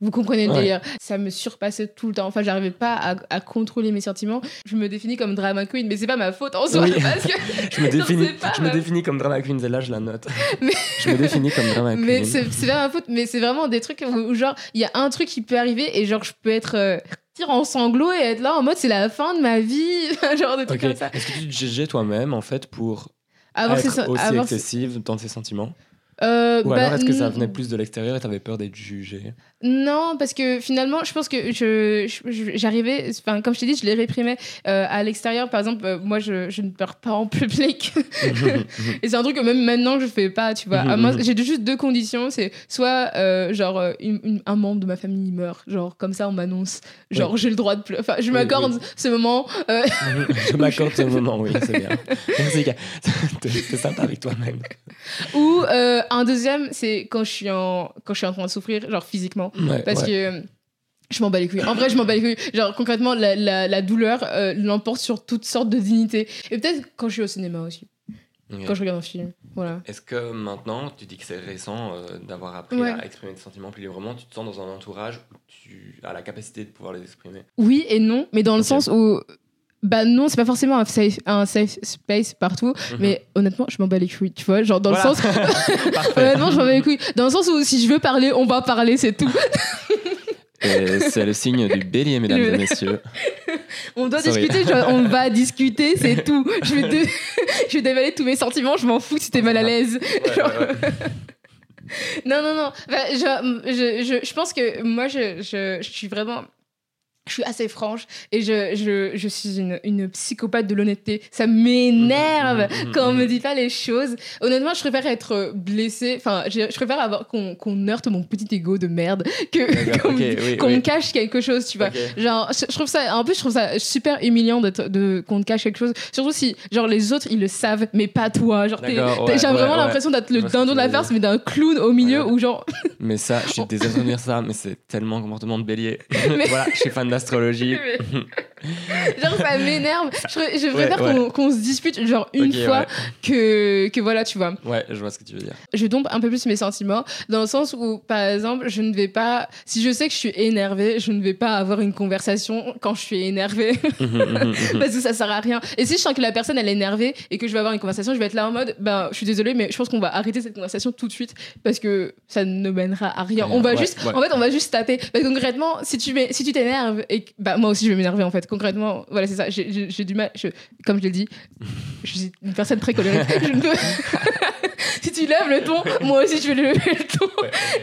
B: vous comprenez le
A: Ouais.
B: délire. Ça me surpassait tout le temps. Enfin, j'arrivais pas à, à contrôler mes sentiments. Je me définis comme drama queen, mais c'est pas ma faute en soi.
A: Oui.
B: Parce que
A: Je me définis, je me définis comme drama queen, celle-là, je la note.
B: Mais-
A: Je me définis comme drama queen.
B: Mais c'est pas ma faute, mais c'est vraiment des trucs où, où genre, il y a un truc qui peut arriver et genre, je peux être. euh, partir en sanglots et être là en mode c'est la fin de ma vie, genre des trucs comme ça.
A: Est-ce que tu te jugeais toi-même, en fait, pour
B: Avoir
A: être
B: ces-
A: aussi
B: avoir ces-
A: excessive dans tes sentiments?
B: Euh,
A: Ou
B: bah,
A: alors est-ce que ça venait plus de l'extérieur et t'avais peur d'être jugé?
B: Non, parce que finalement, je pense que je, j'arrivais, enfin, comme je t'ai dit, je les réprimais euh, à l'extérieur. Par exemple, euh, moi, je, je ne pleure pas en public. Et c'est un truc que même maintenant, je fais pas, tu vois. Ah, moi, j'ai juste deux conditions. C'est soit, genre, une- une- un membre de ma famille meurt. Genre, comme ça, on m'annonce. Genre, j'ai le droit de pleurer. Enfin, je
A: Oui,
B: m'accorde
A: oui.
B: ce moment.
A: Je m'accorde ce moment, oui, c'est bien. T'es sympa avec toi-même.
B: ou un deuxième, c'est quand je suis en, quand je suis en train de souffrir, genre physiquement.
A: Ouais,
B: Parce
A: ouais.
B: que je m'en bats les couilles. En vrai, je m'en bats les couilles. Genre, concrètement, la, la, la douleur euh, l'emporte sur toutes sortes de dignités. Et peut-être quand je suis au cinéma aussi, quand je regarde un film. Voilà.
A: Est-ce que maintenant, tu dis que c'est récent euh, d'avoir appris
B: Ouais.
A: à exprimer tes sentiments plus librement, tu te sens dans un entourage où tu as la capacité de pouvoir les exprimer?
B: Oui et non, mais dans le sens où. Bah non, c'est pas forcément un safe, un safe space partout,
A: Mhm.
B: mais honnêtement, je m'en bats les couilles, tu vois, genre dans
A: Voilà.
B: le sens, honnêtement, je m'en bats les couilles, dans le sens où si je veux parler, on va parler, c'est tout.
A: C'est le signe du bélier, mesdames
B: Le-
A: et messieurs.
B: On doit
A: Sorry.
B: discuter, genre, on va discuter, c'est tout. Je vais, dé- je vais dévaler tous mes sentiments, je m'en fous si t'es mal à l'aise. Genre- Non, non, non. Enfin, je, je, je, je pense que moi, je, je, je suis vraiment. Je suis assez franche et je, je, je suis une, une psychopathe de l'honnêteté. Ça m'énerve
A: Mhm, mhm,
B: quand on me dit pas les choses. Honnêtement, je préfère être blessée. Enfin, je, je préfère avoir qu'on qu'on heurte mon petit ego de merde que qu'on
A: oui,
B: me cache quelque chose, tu vois. Genre, je je trouve ça, en plus, je trouve ça super humiliant de, qu'on te cache quelque chose. Surtout si, genre, les autres, ils le savent, mais pas toi. Genre,
A: ouais,
B: j'ai
A: ouais,
B: vraiment
A: ouais.
B: l'impression d'être le dindon de la farce, mais d'un clown au milieu où, genre,
A: Mais ça, je suis désolé de dire ça, mais c'est tellement comportement de bélier. voilà, je suis fan d'astrologie.
B: genre, ça m'énerve. Je, préfère
A: ouais.
B: qu'on se dispute, genre, une fois
A: ouais.
B: que, que voilà, tu vois.
A: Ouais, je vois ce que tu veux dire.
B: je dompe un peu plus mes sentiments dans le sens où par exemple je ne vais pas si je sais que je suis énervée je ne vais pas avoir une conversation quand je suis énervée parce que ça sert à rien et si je sens que la personne elle est énervée et que je vais avoir une conversation je vais être là en mode ben je suis désolée mais je pense qu'on va arrêter cette conversation tout de suite parce que ça ne mènera à rien on va juste en fait on va juste taper parce que concrètement si tu mets- si tu t'énerves et bah moi aussi je vais m'énerver en fait concrètement voilà c'est ça j'ai- du mal je, comme je l'ai dit je suis une personne très colérique je ne peux si tu lèves le ton, moi aussi je vais lever le ton.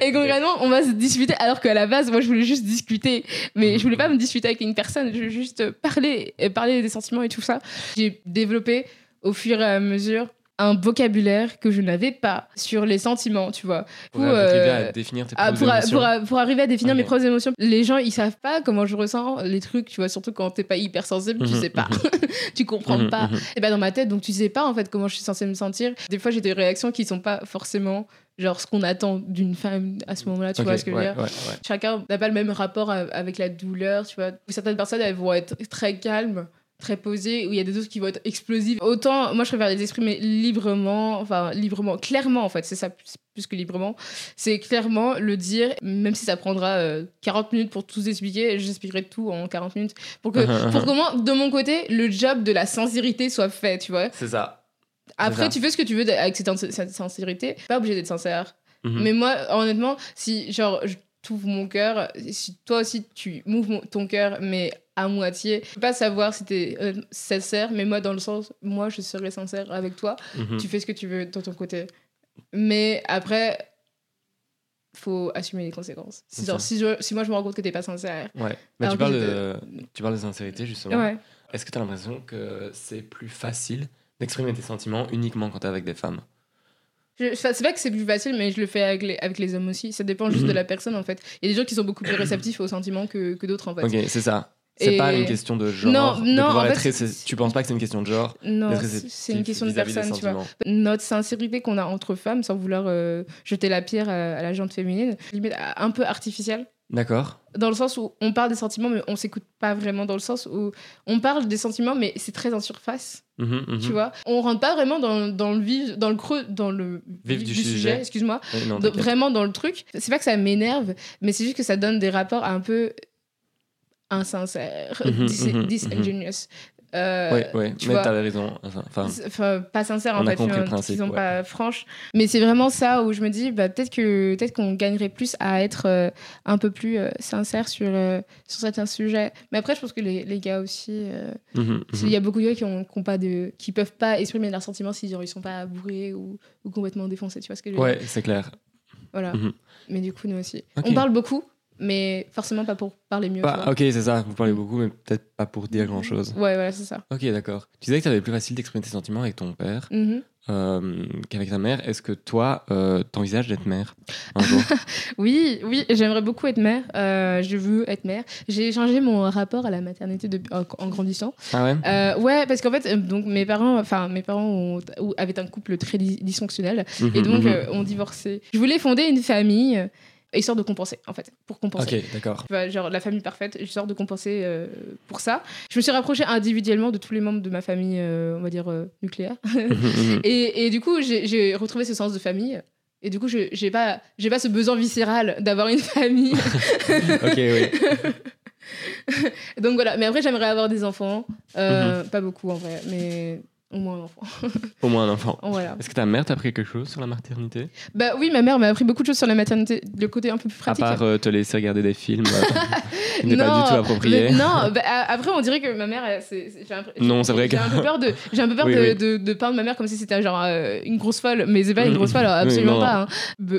B: Et concrètement, on va se disputer alors qu'à la base, moi je voulais juste discuter. Mais je voulais pas me disputer avec une personne, je voulais juste parler, et parler des sentiments et tout ça. J'ai développé au fur et à mesure un vocabulaire que je n'avais pas sur les sentiments, tu vois.
A: Pour
B: Ou,
A: arriver
B: euh,
A: à définir tes propres
B: pour, a-
A: émotions.
B: pour, a- pour arriver à définir
A: Ok.
B: mes propres émotions, les gens ils savent pas comment je ressens les trucs, tu vois, surtout quand t'es pas hyper sensible, tu
A: Mhm,
B: sais pas, tu comprends
A: Mhm,
B: pas.
A: mhm.
B: C'est pas dans ma tête, donc tu sais pas en fait comment je suis censée me sentir. Des fois j'ai des réactions qui sont pas forcément genre ce qu'on attend d'une femme à ce moment-là, tu vois ce que je veux dire.
A: ouais, ouais.
B: Chacun n'a pas le même rapport avec la douleur, tu vois. Certaines personnes elles vont être très calmes très posées ou il y a des autres qui vont être explosives. Autant moi je préfère les exprimer librement enfin librement clairement en fait c'est ça plus, que librement. C'est clairement le dire même si ça prendra euh, 40 minutes pour tout expliquer j'expliquerai tout en 40 minutes. Pour que pour comment de mon côté le job de la sincérité soit fait tu vois.
A: C'est ça.
B: après tu fais ce que tu veux avec cette, cette sincérité pas obligé d'être sincère.
A: Mhm.
B: mais moi, honnêtement, si genre je t'ouvre mon cœur, si toi aussi tu m'ouvres ton cœur, mais à moitié, je peux pas savoir si t'es euh, sincère, mais moi dans le sens, moi je serai sincère avec toi,
A: Mhm.
B: tu fais ce que tu veux de ton côté. Mais après, faut assumer les conséquences. Si, genre, si, je- si moi je me rends compte que t'es pas sincère,
A: Ouais. Mais tu parles, de... tu parles de sincérité, justement.
B: ouais.
A: Est-ce que tu as l'impression que c'est plus facile d'exprimer tes sentiments uniquement quand tu es avec des femmes?
B: C'est pas que c'est plus facile, mais je le fais avec les, avec les hommes aussi. Ça dépend juste de la personne en fait. Il y a des gens qui sont beaucoup plus réceptifs aux sentiments que, que d'autres en fait.
A: Ok, c'est ça. C'est
B: Et-
A: pas une question de genre.
B: Non,
A: de
B: non, en fait,
A: Tu penses pas que c'est une question de genre
B: Non, c'est une question de personne, tu vois. Notre sincérité qu'on a entre femmes, sans vouloir euh, jeter la pierre à, à la gente féminine, limite euh, un peu artificielle.
A: D'accord.
B: Dans le sens où on parle des sentiments, mais on s'écoute pas vraiment. Dans le sens où on parle des sentiments, mais c'est très en surface,
A: Mhm, mhm.
B: tu vois. On rentre pas vraiment dans, dans le vif, dans le creux, dans le
A: Vif du sujet.
B: excuse-moi.
A: Non, t'inquiète.
B: vraiment dans le truc. C'est pas que ça m'énerve, mais c'est juste que ça donne des rapports un peu insincères,
A: Mhm,
B: dis- disingenuous. Euh,
A: Ouais, ouais,
B: tu
A: mais
B: vois.
A: t'avais raison. Enfin,
B: pas sincère en fait qui sont
A: ouais.
B: pas franches mais c'est vraiment ça où je me dis bah, peut-être que peut-être qu'on gagnerait plus à être euh, un peu plus euh, sincère sur sur certains sujets mais après je pense que les, les gars aussi euh,
A: mhm,
B: il
A: mhm.
B: y a beaucoup de gars qui ont, qui ont pas de qui peuvent pas exprimer leurs sentiments si genre, ils sont pas bourrés ou, ou complètement défoncés tu vois ce que je veux
A: Ouais,
B: dire?
A: c'est clair.
B: voilà
A: Mhm.
B: mais du coup nous aussi on parle beaucoup mais forcément pas pour parler mieux tu
A: Bah, ok, c'est ça. Vous parlez beaucoup, mais peut-être pas pour dire grand chose.
B: ouais voilà c'est ça
A: Ok, d'accord. Tu disais que t'avais plus facile d'exprimer tes sentiments avec ton père
B: Mhm.
A: euh, qu'avec ta mère. Est-ce que toi, euh, t'envisages d'être mère un jour?
B: Oui, oui, j'aimerais beaucoup être mère. Euh, je veux être mère. J'ai changé mon rapport à la maternité en, grandissant.
A: Ah ouais?
B: Euh, ouais, parce qu'en fait, donc mes parents, enfin mes parents ont- avaient un couple très dysfonctionnel et
A: Mhm,
B: donc
A: mhm.
B: ont divorcé. Je voulais fonder une famille histoire de compenser, en fait, pour compenser.
A: Ok, d'accord.
B: Genre la famille parfaite, histoire de compenser euh, pour ça. Je me suis rapprochée individuellement de tous les membres de ma famille, euh, on va dire euh, nucléaire.
A: Mhm, mhm.
B: Et, et du coup, j'ai- retrouvé ce sens de famille. Et du coup, je j'ai pas, j'ai pas ce besoin viscéral d'avoir une famille.
A: ok, oui.
B: Donc voilà. Mais après, j'aimerais avoir des enfants. Euh, Pas beaucoup en vrai, mais au moins un enfant.
A: Au moins un enfant.
B: voilà.
A: Est-ce que ta mère t'a appris quelque chose sur la maternité?
B: Bah oui, ma mère m'a appris beaucoup de choses sur la maternité, le côté un peu plus
A: À
B: pratique.
A: part euh, te laisser regarder des films euh, n'est pas du tout approprié.
B: mais non, bah, après on dirait que ma mère, c'est, j'ai
A: Non, c'est vrai
B: j'ai
A: que-
B: un peu peur de, j'ai un peu peur
A: Oui,
B: de,
A: oui.
B: De, de peindre ma mère comme si c'était genre euh, une grosse folle, mais c'est pas une grosse folle,
A: Oui,
B: absolument pas. hein.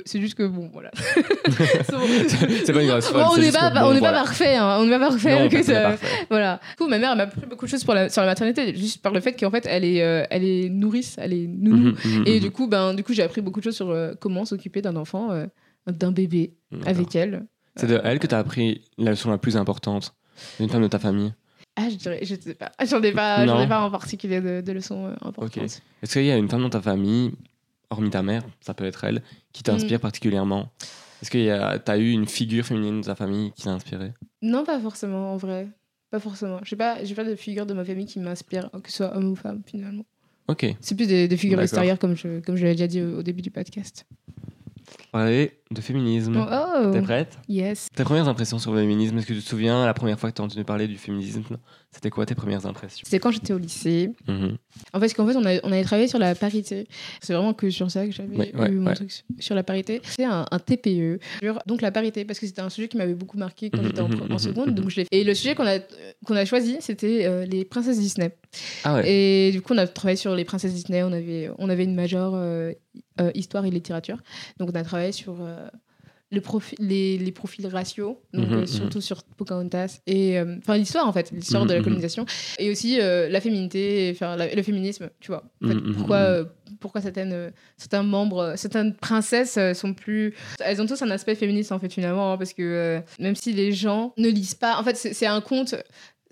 B: C'est juste que bon, voilà.
A: c'est pas une grosse folle.
B: Bon, on n'est pas,
A: bon,
B: on n'est
A: voilà.
B: pas parfait, hein. on n'est pas parfait.
A: Non,
B: que ça-
A: parfait.
B: Voilà. Du coup, ma mère m'a appris beaucoup de choses pour la- sur la maternité, juste par le fait qu'en fait, elle est, euh, elle est nourrice, elle est nounou.
A: Mhm, mhm,
B: Et
A: mhm.
B: du coup, ben, du coup, j'ai appris beaucoup de choses sur euh, comment s'occuper d'un enfant, euh, d'un bébé
A: D'accord.
B: avec elle.
A: C'est de elle que t'as appris la leçon la plus importante d'une femme de ta famille?
B: Ah, je dirais, je sais pas. J'en ai pas, j'en ai pas en particulier de, de leçons importantes.
A: Est-ce qu'il y a une femme dans ta famille, hormis ta mère, ça peut être elle, qui t'inspire
B: Mm.
A: particulièrement? Est-ce que tu as eu une figure féminine de ta famille qui t'a inspiré
B: Non, pas forcément, en vrai. Pas forcément. J'ai pas, j'ai pas de figure de ma famille qui m'inspire, que ce soit homme ou femme, finalement.
A: Ok.
B: C'est plus des, des figures extérieures, comme je, comme je l'ai déjà dit au, au début du podcast.
A: Parler de féminisme.
B: Oh,
A: T'es prête?
B: Yes.
A: Tes premières impressions sur le féminisme, est-ce que tu te souviens la première fois que tu as entendu parler du féminisme C'était quoi tes premières impressions?
B: C'était quand j'étais au lycée.
A: Mhm.
B: En fait, qu'en fait, on, a- on avait travaillé sur la parité. C'est vraiment que sur ça que j'avais
A: Ouais, ouais,
B: eu mon
A: ouais.
B: truc sur- la parité. C'est un, un TPE. sur- Donc la parité, parce que c'était un sujet qui m'avait beaucoup marqué quand
A: Mhm,
B: j'étais en,
A: mhm,
B: en seconde. Donc je. Et le sujet qu'on a, qu'on a choisi, c'était euh, les princesses Disney.
A: Ah.
B: Et du coup, on a travaillé sur les princesses Disney. On avait, on avait une majeure euh, euh, histoire et littérature. Donc, on a travaillé sur euh, le les, les profils raciaux, donc
A: Mhm,
B: euh,
A: mhm.
B: surtout sur Pocahontas. Et euh, enfin, l'histoire, en fait, l'histoire de la
A: mhm.
B: colonisation. Et aussi euh, la féminité, enfin, le féminisme, tu vois. En fait, pourquoi, pourquoi certaines, certains membres, certaines princesses sont plus. Elles ont tous un aspect féministe en fait finalement, hein, parce que même si les gens ne lisent pas, en fait c'est un conte.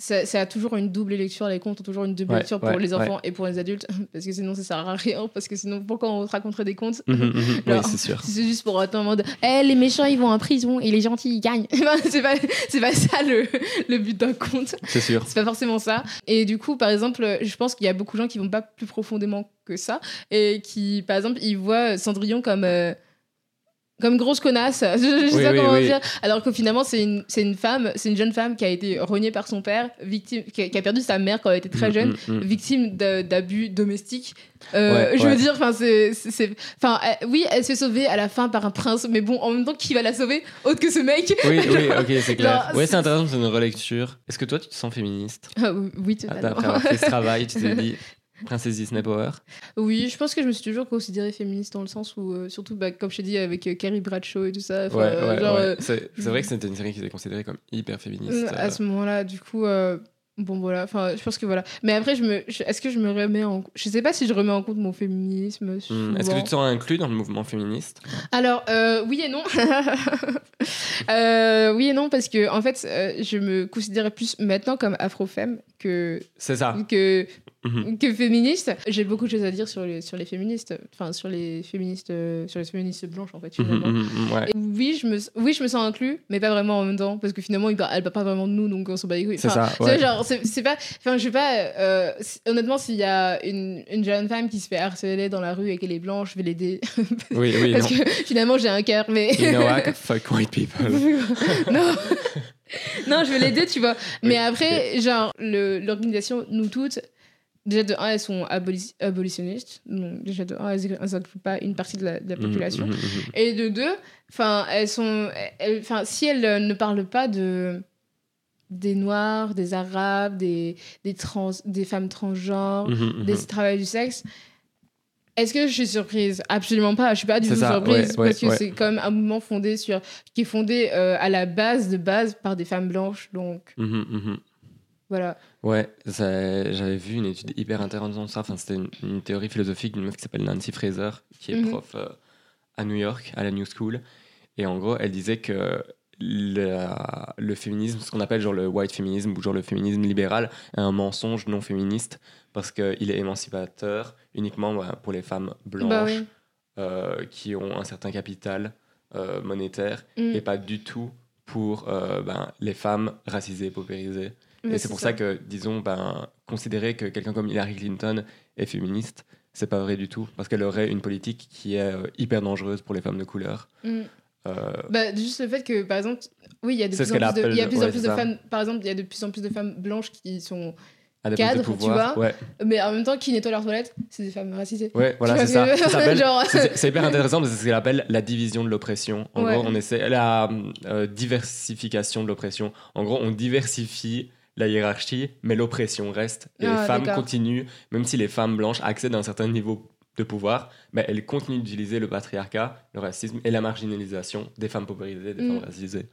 B: Ça, ça a toujours une double lecture, les contes ont toujours une double
A: Ouais,
B: lecture pour
A: ouais,
B: les enfants et pour les adultes, parce que sinon ça sert à rien, parce que sinon pourquoi on te raconterait des contes.
A: Oui,
B: Alors,
A: c'est sûr.
B: c'est juste pour être en mode Eh, les méchants ils vont en prison et les gentils ils gagnent. C'est pas, pas ça le, le but d'un conte.
A: C'est sûr.
B: C'est pas forcément ça. Et du coup, par exemple, je pense qu'il y a beaucoup de gens qui vont pas plus profondément que ça et qui, par exemple, ils voient Cendrillon comme. euh, comme grosse connasse, je, je sais
A: Oui,
B: pas
A: oui,
B: comment
A: oui.
B: dire. Alors que finalement, c'est une, une femme, c'est une jeune femme qui a été reniée par son père, victime, qui a, qui a perdu sa mère quand elle était très
A: Mhm,
B: jeune,
A: mhm, mhm.
B: victime d'abus domestiques. Euh,
A: Ouais,
B: je
A: ouais.
B: veux dire, enfin, c'est, enfin, euh, oui, elle se fait sauver à la fin par un prince, mais bon, en même temps, qui va la sauver autre que ce mec?
A: Oui, oui, ok, c'est clair.
B: Genre,
A: ouais,
B: c'est-
A: intéressant, c'est une relecture. Est-ce que toi, tu te sens féministe?
B: Ah, Oui,
A: Ah,
B: totalement.
A: Après avoir fait ce travail, tu t'es dit, Princesse Disney Power
B: Oui, je pense que je me suis toujours considérée féministe dans le sens où, euh, surtout, bah, comme je t'ai dit, avec euh, Carrie Bradshaw et tout ça.
A: Ouais, ouais,
B: genre,
A: ouais.
B: euh,
A: C'est c'est vrai que c'était une série qui était considérée comme hyper féministe.
B: à ce moment-là, du coup, bon, voilà. Enfin, je pense que voilà. Mais après, je me, est-ce que je me remets en. Je sais pas si je remets en compte mon féminisme.
A: hmm, Est-ce que tu te sens inclus dans le mouvement féministe?
B: Alors, euh, oui et non. Euh, oui et non, parce que, en fait, euh, je me considérais plus maintenant comme afro-femme que,
A: C'est ça.
B: que,
A: Mhm.
B: que féministe. J'ai beaucoup de choses à dire sur les, sur les féministes, enfin, sur les féministes, sur les féministes blanches, en fait,
A: Mhm,
B: finalement.
A: mhm, ouais.
B: Oui, je me, oui, je me sens inclus, mais pas vraiment en même temps, parce que finalement, elle parle pas vraiment de nous, donc on s'en bat les couilles.
A: C'est ça. ouais.
B: Genre, c'est pas. Enfin, je sais pas. euh, si- honnêtement, s'il y a une, une jeune femme qui se fait harceler dans la rue et qu'elle est blanche, je vais l'aider.
A: Oui, oui,
B: Parce
A: non.
B: que finalement, j'ai un cœur, mais.
A: You know what Fuck white people.
B: non. non, je vais l'aider, tu vois. Mais
A: Oui,
B: après, genre, le- l'organisation, nous toutes, déjà de un, elles sont aboli- abolitionnistes. Donc, déjà de un, elles elles incluent pas une partie de la, de la
A: Mhm,
B: population.
A: mhm, mhm.
B: Et de deux, enfin, elles sont, enfin, si elles euh, ne parlent pas de des noirs, des arabes, des des trans, des femmes transgenres,
A: Mhm, mhm.
B: des travailleurs du sexe. Est-ce que je suis surprise? Absolument pas. Je suis pas du tout
A: ça,
B: surprise
A: ouais, ouais,
B: parce que
A: ouais.
B: c'est comme un mouvement fondé sur qui est fondé euh, à la base de base par des femmes blanches. Donc
A: Mhm,
B: voilà.
A: Ouais, j'avais vu une étude hyper intéressante sur ça. Enfin, c'était une, une théorie philosophique d'une meuf qui s'appelle Nancy Fraser, qui est prof euh, à New York, à la New School. Et en gros, elle disait que la- le féminisme, ce qu'on appelle genre le white féminisme ou genre le féminisme libéral, est un mensonge non féministe parce qu'il est émancipateur uniquement bah, pour les femmes blanches
B: Bah oui.
A: euh, qui ont un certain capital euh, monétaire
B: Mm.
A: et pas du tout pour euh, ben, les femmes racisées paupérisées.
B: Mais
A: Et c'est pour ça. que, disons, ben, considérer que quelqu'un comme Hillary Clinton est féministe, c'est pas vrai du tout, parce qu'elle aurait une politique qui est hyper dangereuse pour les femmes de couleur.
B: Mm.
A: Euh,
B: Bah, juste le fait que, par exemple, oui, il y a de plus en plus de, y a en plus femmes. Par exemple, il y a de plus en plus de femmes blanches qui sont,
A: à des postes
B: cadre,
A: de
B: tu vois.
A: ouais,
B: mais en même temps qui nettoient leurs toilettes, c'est des femmes racisées.
A: ouais, voilà, c'est ça.
B: Genre-
A: c'est hyper intéressant parce que c'est ce qu'elle appelle la division de l'oppression. En
B: Ouais.
A: gros, on essaie la euh, diversification de l'oppression. En gros, on diversifie la hiérarchie, mais l'oppression reste. Et
B: Ah,
A: les femmes
B: d'accord.
A: continuent, même si les femmes blanches accèdent à un certain niveau de pouvoir, mais elles continuent d'utiliser le patriarcat, le racisme et la marginalisation des femmes paupérisées, des
B: Mm.
A: femmes racisées.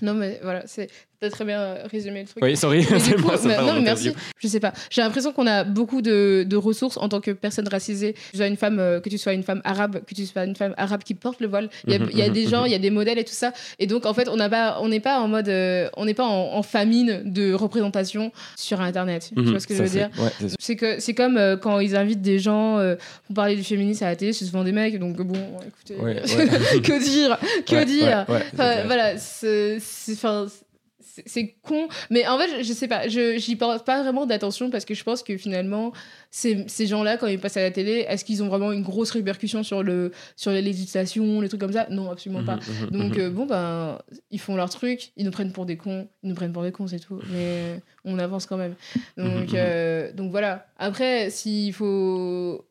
B: Non, mais voilà, c'est t'as très bien euh, résumé le truc.
A: Oui, sorry,
B: du
A: c'est
B: coup,
A: moi,
B: mais- non, mais merci. Je sais pas. J'ai l'impression qu'on a beaucoup de, de ressources en tant que personne racisée. Que tu sois une femme, euh, que tu sois une femme arabe, que tu sois une femme arabe qui porte le voile. Il y a, il y a des gens, il y a des modèles et tout ça. Et donc, en fait, on n'a pas, on n'est pas en mode, euh, on n'est pas en, en famine de représentation sur Internet. Tu
A: Mhm,
B: vois ce que je veux dire?
A: c'est- ouais,
B: que c'est comme euh, quand ils invitent des gens pour parler du féminisme à la télé, c'est souvent des mecs. Donc bon, écoutez,
A: Ouais, ouais.
B: que dire, que dire? Enfin, voilà, c'est c'est- con. Mais en fait, je, je sais pas, je j'y porte pas vraiment d'attention parce que je pense que finalement, ces, ces gens-là, quand ils passent à la télé, est-ce qu'ils ont vraiment une grosse répercussion sur, le, sur les législations, les trucs comme ça? Non, absolument pas.
A: Mhm, mhm,
B: Donc,
A: mhm.
B: euh, bon, ben, ils font leur truc, ils nous prennent pour des cons, ils nous prennent pour des cons, c'est tout. Mais on avance quand même. Donc, euh, donc voilà. Après, s'il faut.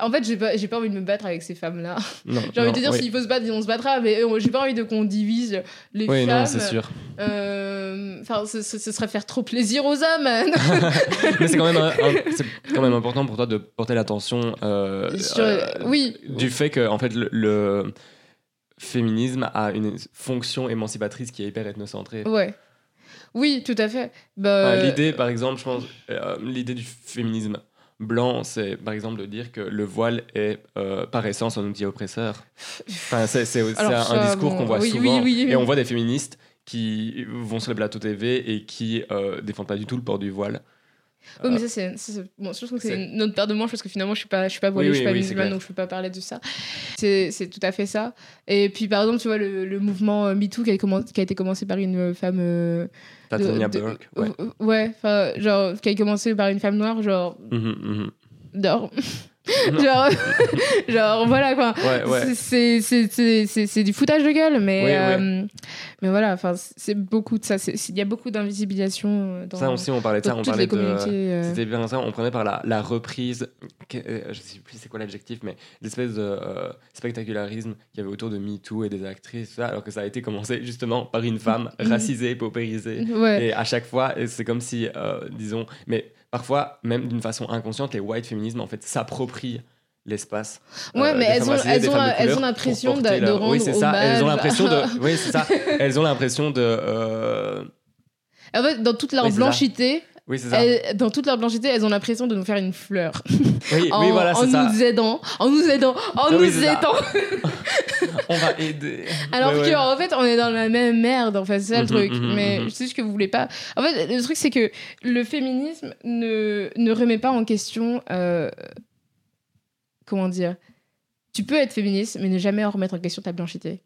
B: En fait, j'ai pas, pas envie de me battre avec ces femmes-là. J'ai envie de dire,
A: oui.
B: s'il faut se battre, on se battra, mais euh, j'ai pas envie de qu'on divise les
A: Oui,
B: femmes.
A: non, c'est sûr.
B: Euh, Enfin, ce, serait faire trop plaisir aux hommes.
A: Mais c'est quand, même un- un- c'est quand même important pour toi de porter l'attention euh,
B: Sur-
A: euh,
B: oui.
A: du fait que en fait, le, le féminisme a une fonction émancipatrice qui est hyper ethnocentrée.
B: Ouais. Oui, tout à fait. Bah,
A: l'idée, par exemple, je pense, l'idée du féminisme blanc, c'est par exemple de dire que le voile est euh, par essence un outil oppresseur. Enfin, c'est un, discours
B: bon,
A: qu'on voit
B: oui,
A: souvent.
B: oui, oui, oui.
A: Et on voit des féministes qui vont sur les plateaux TV et qui euh, défendent pas du tout le port du voile.
B: Oui, mais ça, c'est. ça, c'est- Bon, je trouve que c'est une autre paire de manches parce que finalement, je suis pas, je suis pas voilée,
A: Oui,
B: je suis
A: oui,
B: pas
A: oui,
B: musulmane, donc je peux pas parler de ça. C'est tout à fait ça. Et puis, par exemple, tu vois, le, le mouvement euh, MeToo qui qui a été commencé par une femme. euh, de-
A: Tatiana
B: de-
A: Burke. Ouais.
B: euh, Ouais, genre, qui a commencé par une femme noire, genre. Genre. genre, genre, voilà quoi.
A: Ouais, ouais.
B: C'est- du foutage de gueule, mais,
A: Oui,
B: euh, mais voilà, enfin, c'est beaucoup de ça. C'est- Il y a beaucoup d'invisibilisation euh, dans,
A: Ça aussi, on parlait de ça. On parlait de.
B: euh.
A: C'était bien ça, on prenait par la, la reprise, que- je sais plus c'est quoi l'adjectif, mais l'espèce de euh, spectacularisme qu'il y avait autour de MeToo et des actrices, ça, alors que ça a été commencé justement par une femme
B: Mhm.
A: racisée, paupérisée. Et à chaque fois, c'est comme si, euh, disons, mais parfois, même d'une façon inconsciente, les white féminismes en fait s'approprient l'espace.
B: Ouais,
A: euh,
B: mais
A: des
B: elles ont- elles ont elles ont l'impression de-
A: Oui,
B: rendre
A: c'est ça. Elles ont
B: hommage.
A: l'impression de. Oui, c'est ça. Elles ont l'impression de. euh,
B: En fait, dans toute leur
A: Oui,
B: blanchité,
A: Oui, c'est ça.
B: elles- dans toute leur blanchité, elles ont l'impression de nous faire une fleur.
A: Oui,
B: en,
A: oui, voilà,
B: en
A: c'est ça.
B: nous aidant, en nous aidant, en nous
A: oui,
B: aidant.
A: On va aider.
B: Alors
A: Ouais, ouais.
B: que en fait, on est dans la même merde. En fait, c'est ça le
A: Mhm,
B: truc.
A: mhm,
B: mais
A: mhm.
B: je sais ce que vous voulez pas. En fait, le truc c'est que le féminisme ne ne remet pas en question. euh, comment dire Tu peux être féministe, mais ne jamais en remettre en question ta blanchité,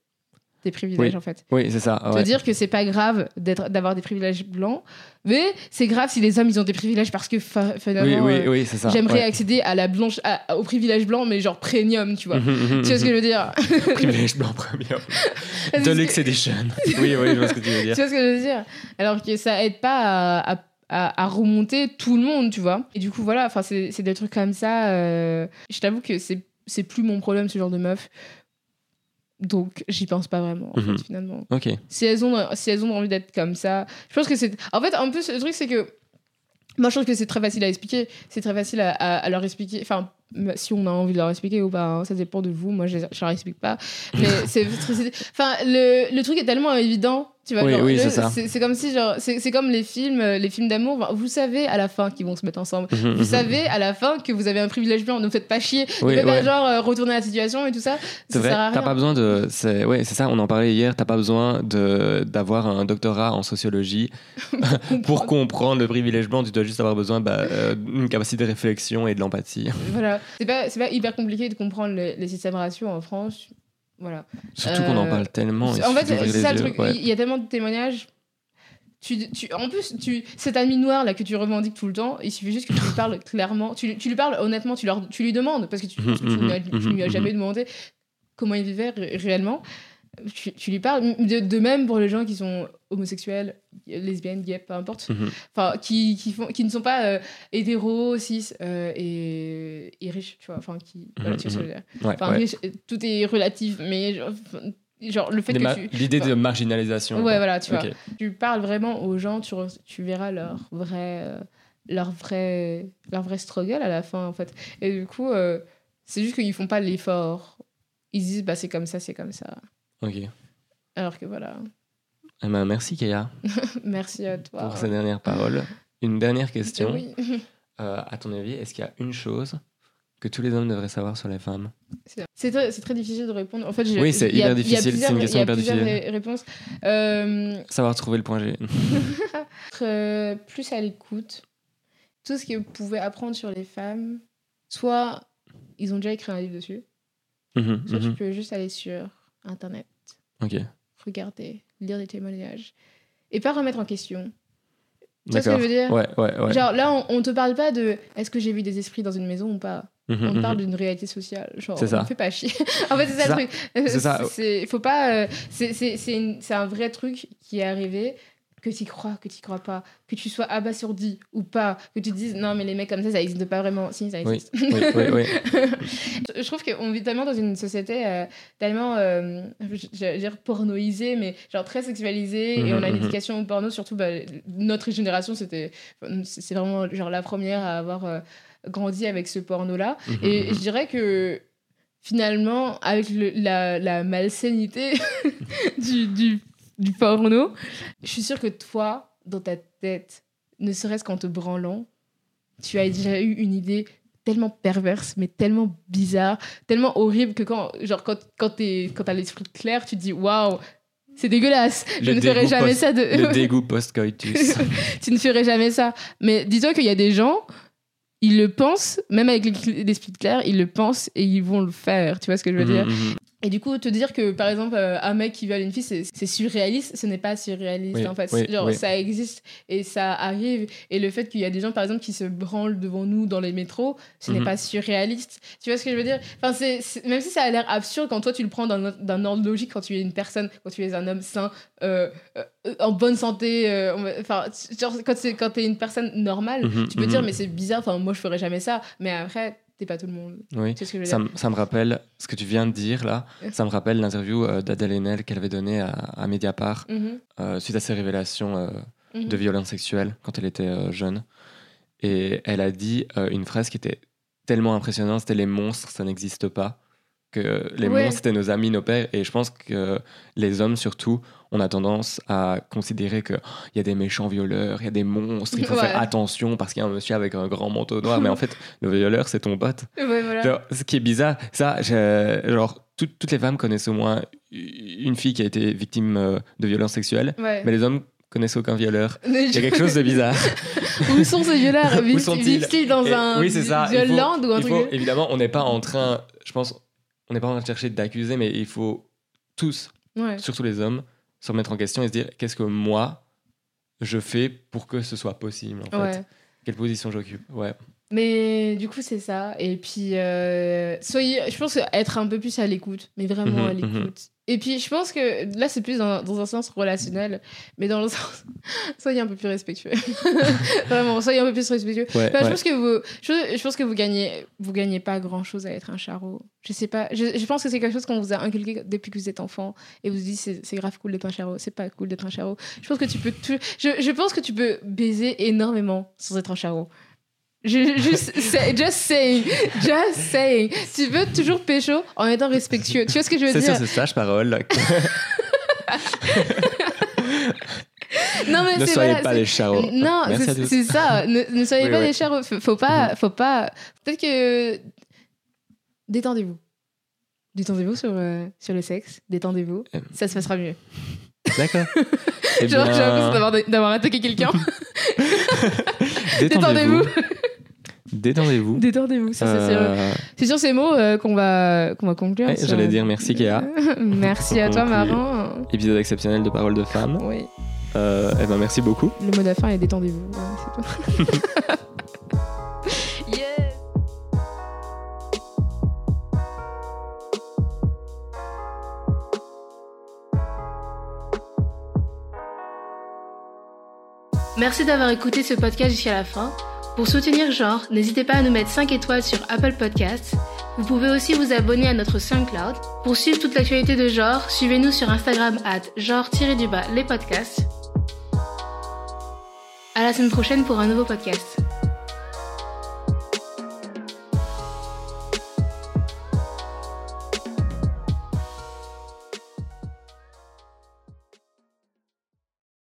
B: tes privilèges
A: Oui.
B: en fait.
A: Oui, c'est ça.
B: Ça
A: ouais.
B: dire que c'est pas grave d'être, d'avoir des privilèges blancs, mais c'est grave si les hommes ils ont des privilèges parce que
A: Oui,
B: finalement,
A: oui,
B: euh,
A: oui, c'est ça.
B: j'aimerais
A: ouais.
B: accéder à la blanche, à- au privilège blanc, mais genre premium, tu vois.
A: Mhm, mhm,
B: Tu vois ce que je veux dire?
A: Privilège blanc premium.
B: Que-
A: Deluxe Edition. Oui, oui, je vois ce que tu veux
B: Tu
A: dire.
B: vois ce que je veux dire? Alors que ça aide pas à, à- à- à remonter tout le monde, tu vois. Et du coup, voilà, enfin, c'est des trucs comme ça. euh, Je t'avoue que c'est c'est plus mon problème, ce genre de meuf. Donc, j'y pense pas vraiment, en
A: Mhm.
B: fait, finalement. Si elles ont, si elles ont envie d'être comme ça, je pense que c'est. En fait, en plus, le truc, c'est que. Moi, je trouve que c'est très facile à expliquer. C'est très facile à, à- à leur expliquer. Enfin, si on a envie de leur expliquer ou pas, hein, ça dépend de vous. Moi, je, je leur explique pas. Mais c'est. Enfin, le, le truc est tellement évident. Tu vois,
A: Oui,
B: genre,
A: oui,
B: le-
A: c'est ça.
B: C'est comme si, genre, c'est c'est comme les films, euh, les films d'amour. Vous savez à la fin qu'ils vont se mettre ensemble.
A: Mhm,
B: Vous
A: mhm.
B: savez à la fin que vous avez un privilège blanc. Ne vous faites pas chier.
A: Oui,
B: faites pas
A: ouais.
B: genre euh, retourner la situation et tout ça.
A: C'est
B: ça
A: vrai,
B: sert à
A: t'as
B: rien.
A: pas besoin de. C'est ouais, c'est ça, on en parlait hier, t'as pas besoin de d'avoir un doctorat en sociologie pour comprendre le privilège blanc, tu dois juste avoir besoin bah, euh, d'une capacité de réflexion et de l'empathie.
B: Voilà. C'est pas, c'est pas hyper compliqué de comprendre les, les systèmes raciaux en France. Voilà.
A: Surtout qu'on en
B: Euh,
A: parle tellement.
B: en fait, c'est ça le truc.
A: ouais.
B: Il y a tellement de témoignages. Tu, tu, en plus, tu, cette amie noire là que tu revendiques tout le temps, il suffit juste que tu lui parles clairement. Tu, tu lui parles honnêtement, tu, leur, tu lui demandes, parce que tu, parce que tu
A: Mhm,
B: lui as- jamais demandé comment il vivait ré- réellement. Tu, tu lui parles. De, de même pour les gens qui sont homosexuels, lesbiennes, gays, peu importe.
A: Mhm.
B: Enfin, qui, qui, font, qui ne sont pas euh, hétéros, cis euh, et, et riches, tu vois. Enfin, qui. Voilà, tu vois ce que je veux dire.
A: Ouais,
B: Enfin,
A: ouais.
B: riche, tout est relatif, mais genre, le fait
A: Des
B: que tu.
A: L'idée de marginalisation.
B: Ouais,
A: quoi.
B: voilà, tu vois. Tu parles vraiment aux gens, tu, tu verras leur vrai, euh, leur, vrai, leur vrai struggle à la fin, en fait. Et du coup, c'est juste qu'ils font pas l'effort. Ils se disent, bah, c'est comme ça, c'est comme ça.
A: Ok.
B: Alors que voilà.
A: Eh ben, merci Kaya
B: Merci à toi.
A: pour ces dernières paroles. Une dernière question.
B: Oui.
A: Euh, à ton avis, est-ce qu'il y a une chose que tous les hommes devraient savoir sur les femmes?
B: C'est très, difficile de répondre. En fait,
A: Oui, c'est hyper
B: a
A: difficile, c'est une question hyper difficile.
B: ré- réponses. Euh,
A: Savoir trouver le point G.
B: être euh, plus à l'écoute. Tout ce que vous pouvez apprendre sur les femmes, soit ils ont déjà écrit un livre dessus,
A: Mhm,
B: soit tu
A: mhm.
B: peux juste aller sur Internet,
A: Ok.
B: regarder, lire des témoignages, et pas remettre en question. Tu vois ce que je veux dire?
A: Ouais, ouais, ouais.
B: Genre là, on, on te parle pas de est-ce que j'ai vu des esprits dans une maison ou pas?
A: Mhm,
B: On te
A: mhm.
B: parle d'une réalité sociale. Genre,
A: ça.
B: on fait pas chier. en fait, c'est ça,
A: C'est
B: le truc.
A: C'est ça.
B: Faut pas. euh, c'est un vrai truc qui est arrivé. Que tu crois, que tu crois pas, que tu sois abasourdi ou pas, que tu te dises non, mais les mecs comme ça, ça existe pas vraiment. Si, ça existe.
A: oui, oui, oui.
B: je trouve qu'on vit tellement dans une société euh, tellement, euh, j'allais dire pornoisée, mais genre très sexualisée, et on a une
A: Mhm, mhm.
B: éducation au porno, surtout bah, notre génération, c'était c'est vraiment genre la première à avoir euh, grandi avec ce porno-là.
A: Mhm,
B: Et
A: mhm.
B: je dirais que finalement, avec le- la, la malsainité du, du, du porno, je suis sûre que toi, dans ta tête, ne serait-ce qu'en te branlant, tu as déjà eu une idée tellement perverse, mais tellement bizarre, tellement horrible que quand, genre, quand, quand t'as l'esprit clair, tu te dis waouh, c'est dégueulasse. je ne ferai jamais ça de.
A: Le dégoût post-coitus.
B: tu ne ferais jamais ça. Mais dis-toi qu'il y a des gens, ils le pensent, même avec l'esprit clair, ils le pensent et ils vont le faire. Tu vois ce que je veux mhm, dire? mhm. Et du coup, te dire que par exemple, euh, un mec qui viole une fille, c'est surréaliste, ce n'est pas surréaliste en fait. Genre, ça existe et ça arrive. Et le fait qu'il y a des gens, par exemple, qui se branlent devant nous dans les métros, ce n'est mhm. pas surréaliste. Tu vois ce que je veux dire? Enfin, c'est même si ça a l'air absurde quand toi tu le prends d'un ordre logique, quand tu es une personne, quand tu es un homme sain, euh, euh, en bonne santé, enfin, genre, quand, quand tu es une personne normale, mhm, tu peux dire, mhm. mais c'est bizarre, enfin, moi je ferais jamais ça. Mais après, t'es pas tout le monde.
A: Oui. ça, me rappelle ce que tu viens de dire là. Ça me rappelle l'interview euh, d'Adèle Haenel qu'elle avait donnée à, Mediapart mhm. euh, suite à ses révélations euh, mhm. de violence sexuelle quand elle était jeune. Et elle a dit une phrase qui était tellement impressionnante c'était les monstres, ça n'existe pas que les monstres c'était nos amis, nos pères, et je pense que les hommes surtout, on a tendance à considérer qu'il oh, il y a des méchants violeurs, il y a des monstres, il faut faire attention parce qu'il y a un monsieur avec un grand manteau noir, mais en fait le violeur c'est ton pote. ce qui est bizarre, ça, genre toutes les femmes connaissent au moins une fille qui a été victime euh, de violences sexuelles, mais les hommes connaissent aucun violeur. Il y a quelque chose de bizarre.
B: Où sont ces violeurs? Vivent-ils dans un
A: oui, ça.
B: violent ou un truc
A: Évidemment, on n'est pas en train, je pense, on n'est pas en train de chercher d'accuser, mais il faut tous, surtout les hommes, se remettre en question et se dire qu'est-ce que moi je fais pour que ce soit possible en fait? Quelle position j'occupe? Ouais.
B: Mais du coup, c'est ça. Et puis, euh, soyez, je pense être un peu plus à l'écoute, mais vraiment mhm, à mhm. l'écoute. Et puis, je pense que là, c'est plus dans, dans, un sens relationnel, mais dans le sens. soyez un peu plus respectueux. Vraiment, soyez un peu plus respectueux. Je, pense que vous, je, pense que vous gagnez, vous gagnez pas grand chose à être un charreau. Je sais pas. Je, je pense que c'est quelque chose qu'on vous a inculqué depuis que vous êtes enfant et vous vous dites c'est grave cool d'être un charreau. C'est pas cool d'être un charreau. Je pense que tu peux. Je, je pense que tu peux baiser énormément sans être un charreau. Juste, just saying, just saying. Tu veux toujours pécho en étant respectueux. Tu vois ce que je veux dire?
A: C'est ça, c'est sage parole.
B: non, mais
A: ne soyez pas des charros.
B: Non, c'est ça. Ne, soyez pas des charros. Faut pas, faut pas. Peut-être que détendez-vous. Détendez-vous sur, euh, sur le sexe. Détendez-vous. Euh. Ça se passera mieux.
A: D'accord.
B: Eh Genre, j'ai l'impression d'avoir attaqué quelqu'un. Détendez-vous.
A: Détendez-vous.
B: Détendez-vous, ça euh, c'est sur ces mots euh, qu'on va, qu'on va conclure.
A: J'allais dire merci Kéa.
B: merci à toi Marin.
A: Épisode exceptionnel de Paroles de femmes.
B: Oui.
A: Euh, eh ben merci beaucoup.
B: Le mot de la fin est détendez-vous. c'est. Merci d'avoir écouté ce podcast jusqu'à la fin. Pour soutenir Genre, n'hésitez pas à nous mettre 5 étoiles sur Apple Podcasts. Vous pouvez aussi vous abonner à notre SoundCloud. Pour suivre toute l'actualité de Genre, suivez-nous sur Instagram at genre-les podcasts. À la semaine prochaine pour un nouveau podcast.